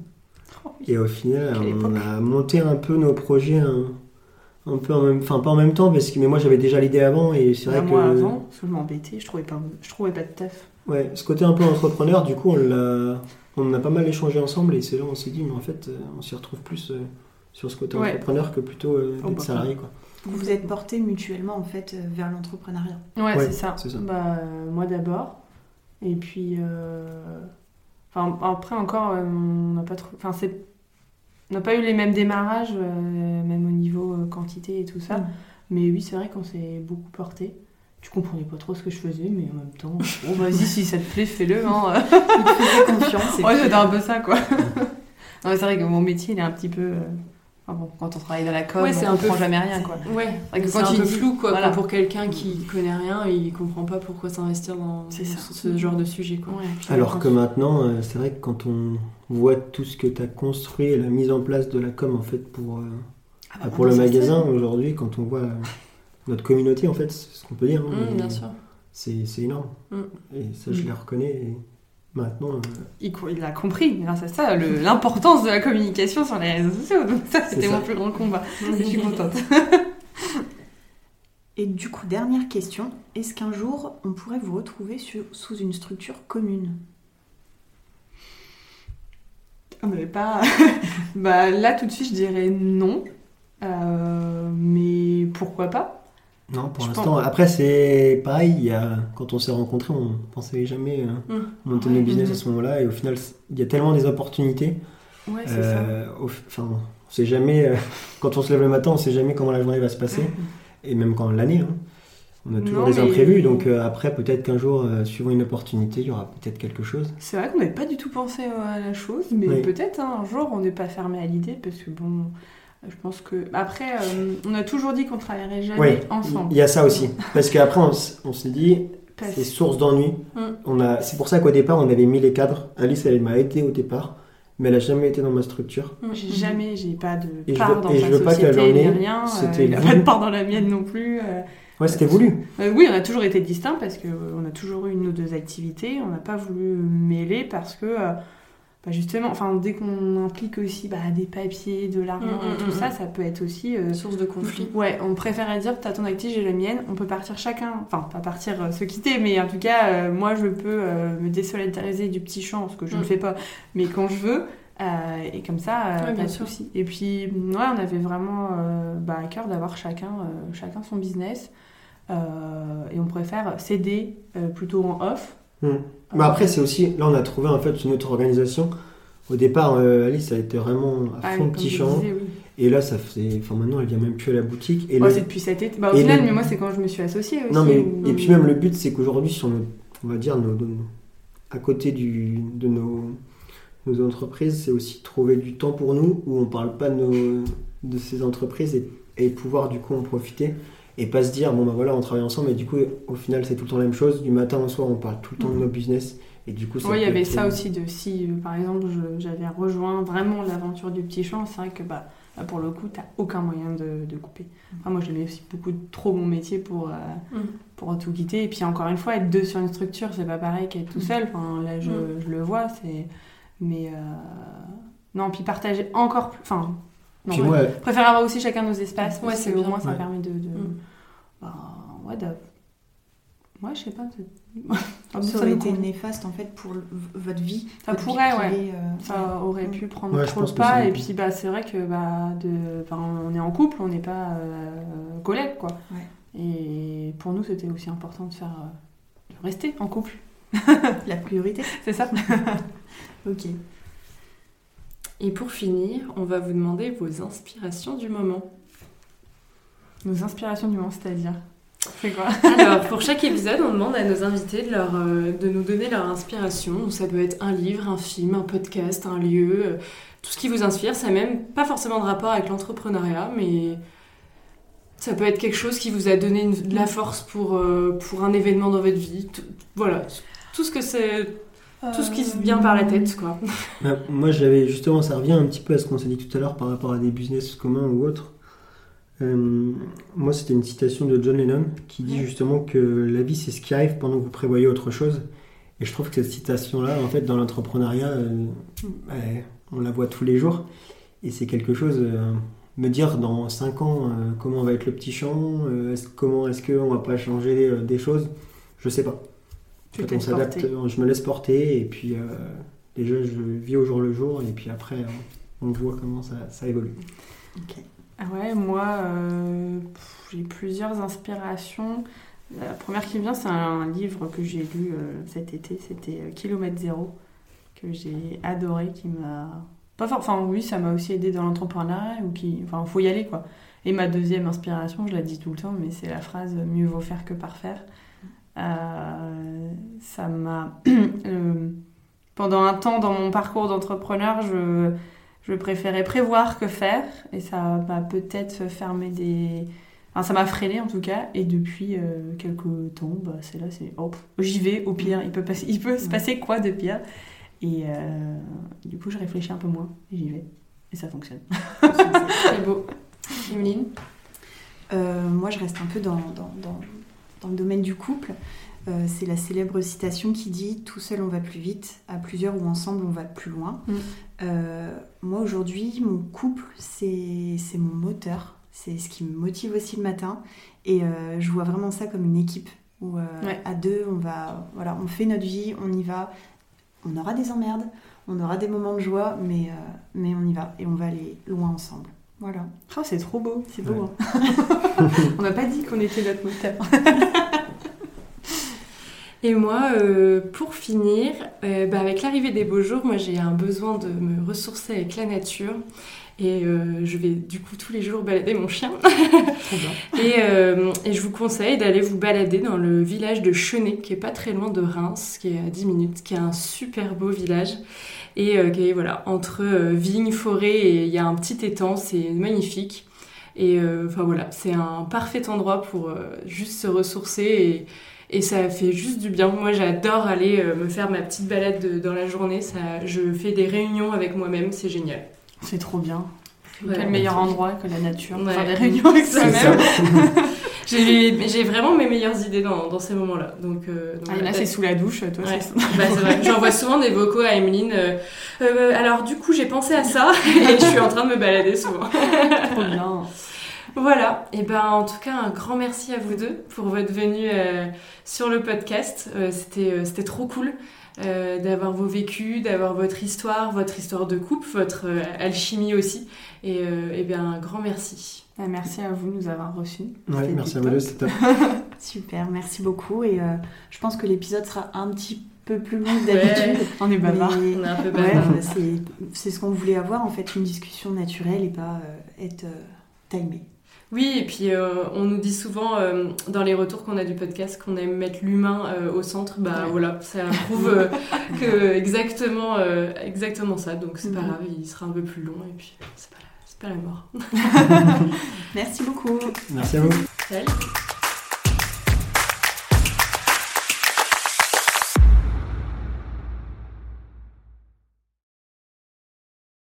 Oh Et au final, on a monté un peu nos projets un, peu en même, enfin pas en même temps, parce que mais moi j'avais déjà l'idée avant et c'est vrai que. Moi avant, parce que je m'embêtais, je trouvais pas, je trouvais pas de taf. Ouais, ce côté un peu entrepreneur, du coup on l'a, on a pas mal échangé ensemble et c'est là où on s'est dit mais en fait euh, on s'y retrouve plus euh, sur ce côté entrepreneur que plutôt euh, d'être bah, salarié quoi. Vous vous êtes porté mutuellement en fait vers l'entrepreneuriat. Ouais, c'est ça. ça. Bah, moi d'abord. Et puis, euh, enfin, après encore, euh, on n'a pas trop, enfin, c'est, on n'a pas eu les mêmes démarrages, euh, même au niveau quantité et tout ça. Mm. Mais oui, c'est vrai qu'on s'est beaucoup porté. tu comprenais pas trop ce que je faisais, mais en même temps, [laughs] bon, vas-y, si ça te plaît, fais-le. Hein. [laughs] confiance. [laughs] Ouais, c'était un peu ça, quoi. c'est vrai que mon métier, il est un petit peu. Enfin bon, quand on travaille dans la com, on on comprend jamais rien, quoi. Ouais, c'est un peu flou, quoi. Pour quelqu'un qui connaît rien, il comprend pas pourquoi s'investir dans ce genre de sujet, quoi. Alors que maintenant, euh, c'est vrai que quand on voit tout ce que tu as construit et la mise en place de la com, en fait, pour, euh, ah bah, pour le magasin, aujourd'hui, quand on voit notre communauté, en fait, c'est ce qu'on peut dire. Hein, mmh, bien sûr. C'est énorme. Mmh. Et ça, je mmh. les reconnais. Maintenant. Euh, il, a compris, grâce à ça, l'importance de la communication sur les réseaux sociaux. Donc, ça, c'était mon plus grand combat. [laughs] je suis contente. [laughs] Et du coup, dernière question est-ce qu'un jour, on pourrait vous retrouver sous une structure commune? Ah, mais pas. [laughs] bah, là, tout de suite, je dirais non. Euh, mais pourquoi pas? Non, pour l'instant. Après, c'est pareil. Il y a... Quand on s'est rencontrés, on pensait jamais euh, mmh. monter nos business à ce moment-là. Et au final, il y a tellement des opportunités. Ouais, c'est ça. Euh, enfin, on sait jamais. Euh, [laughs] quand on se lève le matin, on sait jamais comment la journée va se passer. Mmh. Et même quand l'année. Hein. On a toujours des imprévus, donc après, peut-être qu'un jour, suivant une opportunité, il y aura peut-être quelque chose. C'est vrai qu'on n'avait pas du tout pensé à la chose, mais peut-être hein, un jour, on n'est pas fermé à l'idée, parce que bon, je pense que. Après, euh, on a toujours dit qu'on travaillerait jamais ensemble. Il y a ça aussi. Parce qu'après, on, on s'est dit, c'est source d'ennui. Mm. a... C'est pour ça qu'au départ, on avait mis les cadres. Alice, elle m'a aidé au départ, mais elle n'a jamais été dans ma structure. Mm. J'ai jamais, j'ai pas de part dans et je veux pas qu'elle en ait. Rien, c'était euh, [laughs] pas de part dans la mienne non plus. Euh. ouais, c'était voulu. oui, on a toujours été distincts parce qu'on a toujours eu une ou deux activités. On n'a pas voulu mêler parce que bah, justement, enfin, dès qu'on implique aussi bah, des papiers, de l'argent, mm, mm, tout mm, ça, ça peut être aussi. Euh, Source de conflit. [laughs] Ouais, on préférait dire, t'as ton actif, j'ai la mienne, on peut partir chacun, enfin, pas partir euh, se quitter, mais en tout cas, euh, moi, je peux me désolidariser du petit champ, ce que je ne fais pas, mais quand je veux, et comme ça, pas de souci. Et puis, ouais, on avait vraiment bah, à cœur d'avoir chacun, chacun son business, et on préfère céder plutôt en off. Mais après, c'est aussi, là, on a trouvé en fait une autre organisation. Au départ, euh, Alice, a été vraiment à ah fond petit champ. Et là, ça fait. Enfin, maintenant, elle vient même plus à la boutique. Et c'est depuis cet été. Bah, au final, mais moi, c'est quand je me suis associée aussi. Non, mais... Et puis, même le but, c'est qu'aujourd'hui, sur on va dire, nos, à côté du, de nos, nos entreprises, c'est aussi trouver du temps pour nous où on parle pas de, nos, de ces entreprises et, et pouvoir, du coup, en profiter et pas se dire bon ben voilà on travaille ensemble et du coup au final c'est tout le temps la même chose du matin au soir on parle tout le temps de nos business et du coup oui il y avait ça aussi de si euh, par exemple j'avais rejoint vraiment l'aventure du petit champ c'est vrai que bah pour le coup, tu n'as aucun moyen de, de couper. moi, j'aimais aussi beaucoup trop mon métier pour, euh, mm. pour tout quitter. Et puis, encore une fois, être deux sur une structure, c'est pas pareil qu'être tout mm. seul. Enfin, là, je, mm. je le vois. c'est Mais euh... non, puis partager encore plus. Enfin, non, ouais. préfère avoir aussi chacun nos espaces. Ouais, c'est au moins ça permet de. de... Mm. Bah, ouais, de... ouais, je sais pas. ça aurait été néfaste en fait pour votre vie. Ça pourrait, ouais. Euh, ça aurait pu prendre trop de pas. Et puis, bah, c'est vrai que bah, de... enfin, on est en couple, on n'est pas euh, collègues, quoi. Et pour nous, c'était aussi important de faire. Euh, de rester en couple. La priorité. [laughs] C'est ça. [laughs] ok. Et pour finir, on va vous demander vos inspirations du moment. Nos inspirations du moment, c'est-à-dire C'est quoi [laughs] Alors, pour chaque épisode, on demande à nos invités de, leur, euh, de nous donner leur inspiration. Ça peut être un livre, un film, un podcast, un lieu, euh, tout ce qui vous inspire. Ça n'a même pas forcément de rapport avec l'entrepreneuriat, mais ça peut être quelque chose qui vous a donné de la force pour, euh, pour un événement dans votre vie. voilà, tout ce que c'est tout ce qui se vient par la tête, quoi. [laughs] Bah, moi, j'avais justement, ça revient un petit peu à ce qu'on s'est dit tout à l'heure par rapport à des business communs ou autres. Euh, moi, c'était une citation de John Lennon qui dit justement que la vie, c'est ce qui arrive pendant que vous prévoyez autre chose. Et je trouve que cette citation-là, en fait, dans l'entrepreneuriat, euh, on la voit tous les jours. Et c'est quelque chose, euh, me dire dans 5 ans comment va être le petit champ, comment est-ce qu'on va pas changer des choses, je sais pas on s'adapte, je me laisse porter et puis euh, déjà je vis au jour le jour et puis après on voit comment ça, évolue. Ah ouais, moi euh, j'ai plusieurs inspirations. La première qui vient, c'est un, livre que j'ai lu euh, cet été, c'était Kilomètre Zéro, que j'ai adoré, qui m'a. Pas Enfin, oui, ça m'a aussi aidé dans l'entrepreneuriat, ou qui. Enfin, faut y aller quoi. Et ma deuxième inspiration, je la dis tout le temps, mais c'est la phrase mieux vaut faire que parfaire. Euh, ça m'a. [clears throat] pendant un temps dans mon parcours d'entrepreneur, je, je préférais prévoir que faire. Et ça m'a peut-être fermé des. Enfin, ça m'a freiné en tout cas. Et depuis euh, quelques temps, bah, c'est là, c'est hop, j'y vais. Au pire, il peut, passer, il peut se passer quoi de pire Et euh, du coup, je réfléchis un peu moins et j'y vais. Et ça fonctionne. c'est beau. [laughs] Emeline? Euh, Moi, je reste un peu dans, dans, dans, dans le domaine du couple. Euh, c'est la célèbre citation qui dit Tout seul on va plus vite, à plusieurs ou ensemble on va plus loin. Mm. Euh, moi aujourd'hui, mon couple, c'est mon moteur, c'est ce qui me motive aussi le matin. Et je vois vraiment ça comme une équipe où à deux, on, va, voilà, on fait notre vie, on y va. On aura des emmerdes, on aura des moments de joie, mais, mais on y va et on va aller loin ensemble. Voilà. Oh, c'est trop beau. C'est beau. Hein. [laughs] On n'a pas dit qu'on était notre moteur. [laughs] Et moi, euh, pour finir, euh, bah, avec l'arrivée des beaux jours, moi j'ai un besoin de me ressourcer avec la nature. Et euh, je vais du coup tous les jours balader mon chien. [laughs] et, et, je vous conseille d'aller vous balader dans le village de Chenet, qui est pas très loin de Reims, qui est à 10 minutes, qui est un super beau village et qui est voilà, entre vignes, forêt et il y a un petit étang, c'est magnifique. Et enfin voilà, c'est un parfait endroit pour juste se ressourcer et, et ça fait juste du bien. Moi, j'adore aller me faire ma petite balade dans la journée. Ça, je fais des réunions avec moi-même, c'est génial. C'est trop bien. Quel meilleur endroit que la nature. Faire des réunions avec soi-même. [laughs] j'ai vraiment mes meilleures idées dans, dans ces moments-là. Donc, euh, donc ah, là, c'est sous la douche, toi. Ouais. bah. J'envoie souvent des vocaux à Emeline. Euh, euh, alors, du coup, j'ai pensé à ça [laughs] et je suis en train de me balader souvent. Trop bien. Voilà, et ben en tout cas un grand merci à vous deux pour votre venue euh, sur le podcast. Euh, c'était c'était trop cool. Euh, d'avoir vos vécus, d'avoir votre histoire, votre histoire de couple, votre euh, alchimie aussi. Et, euh, et, bien, un grand merci. Bah, merci à vous de nous avoir reçus. Ouais, merci à vous, c'était [laughs] Super, merci beaucoup. Et je pense que l'épisode sera un petit peu plus long que d'habitude. on est bavard. On est un peu bavard. c'est ce qu'on voulait avoir, en fait, une discussion naturelle et pas être timé. Oui, et puis euh, on nous dit souvent euh, dans les retours qu'on a du podcast qu'on aime mettre l'humain euh, au centre. Bah voilà, ça prouve [laughs] que exactement, exactement ça. Donc c'est pas mhm. grave, il sera un peu plus long et puis c'est pas, pas la mort. [laughs] Merci beaucoup. Merci à vous. Salut.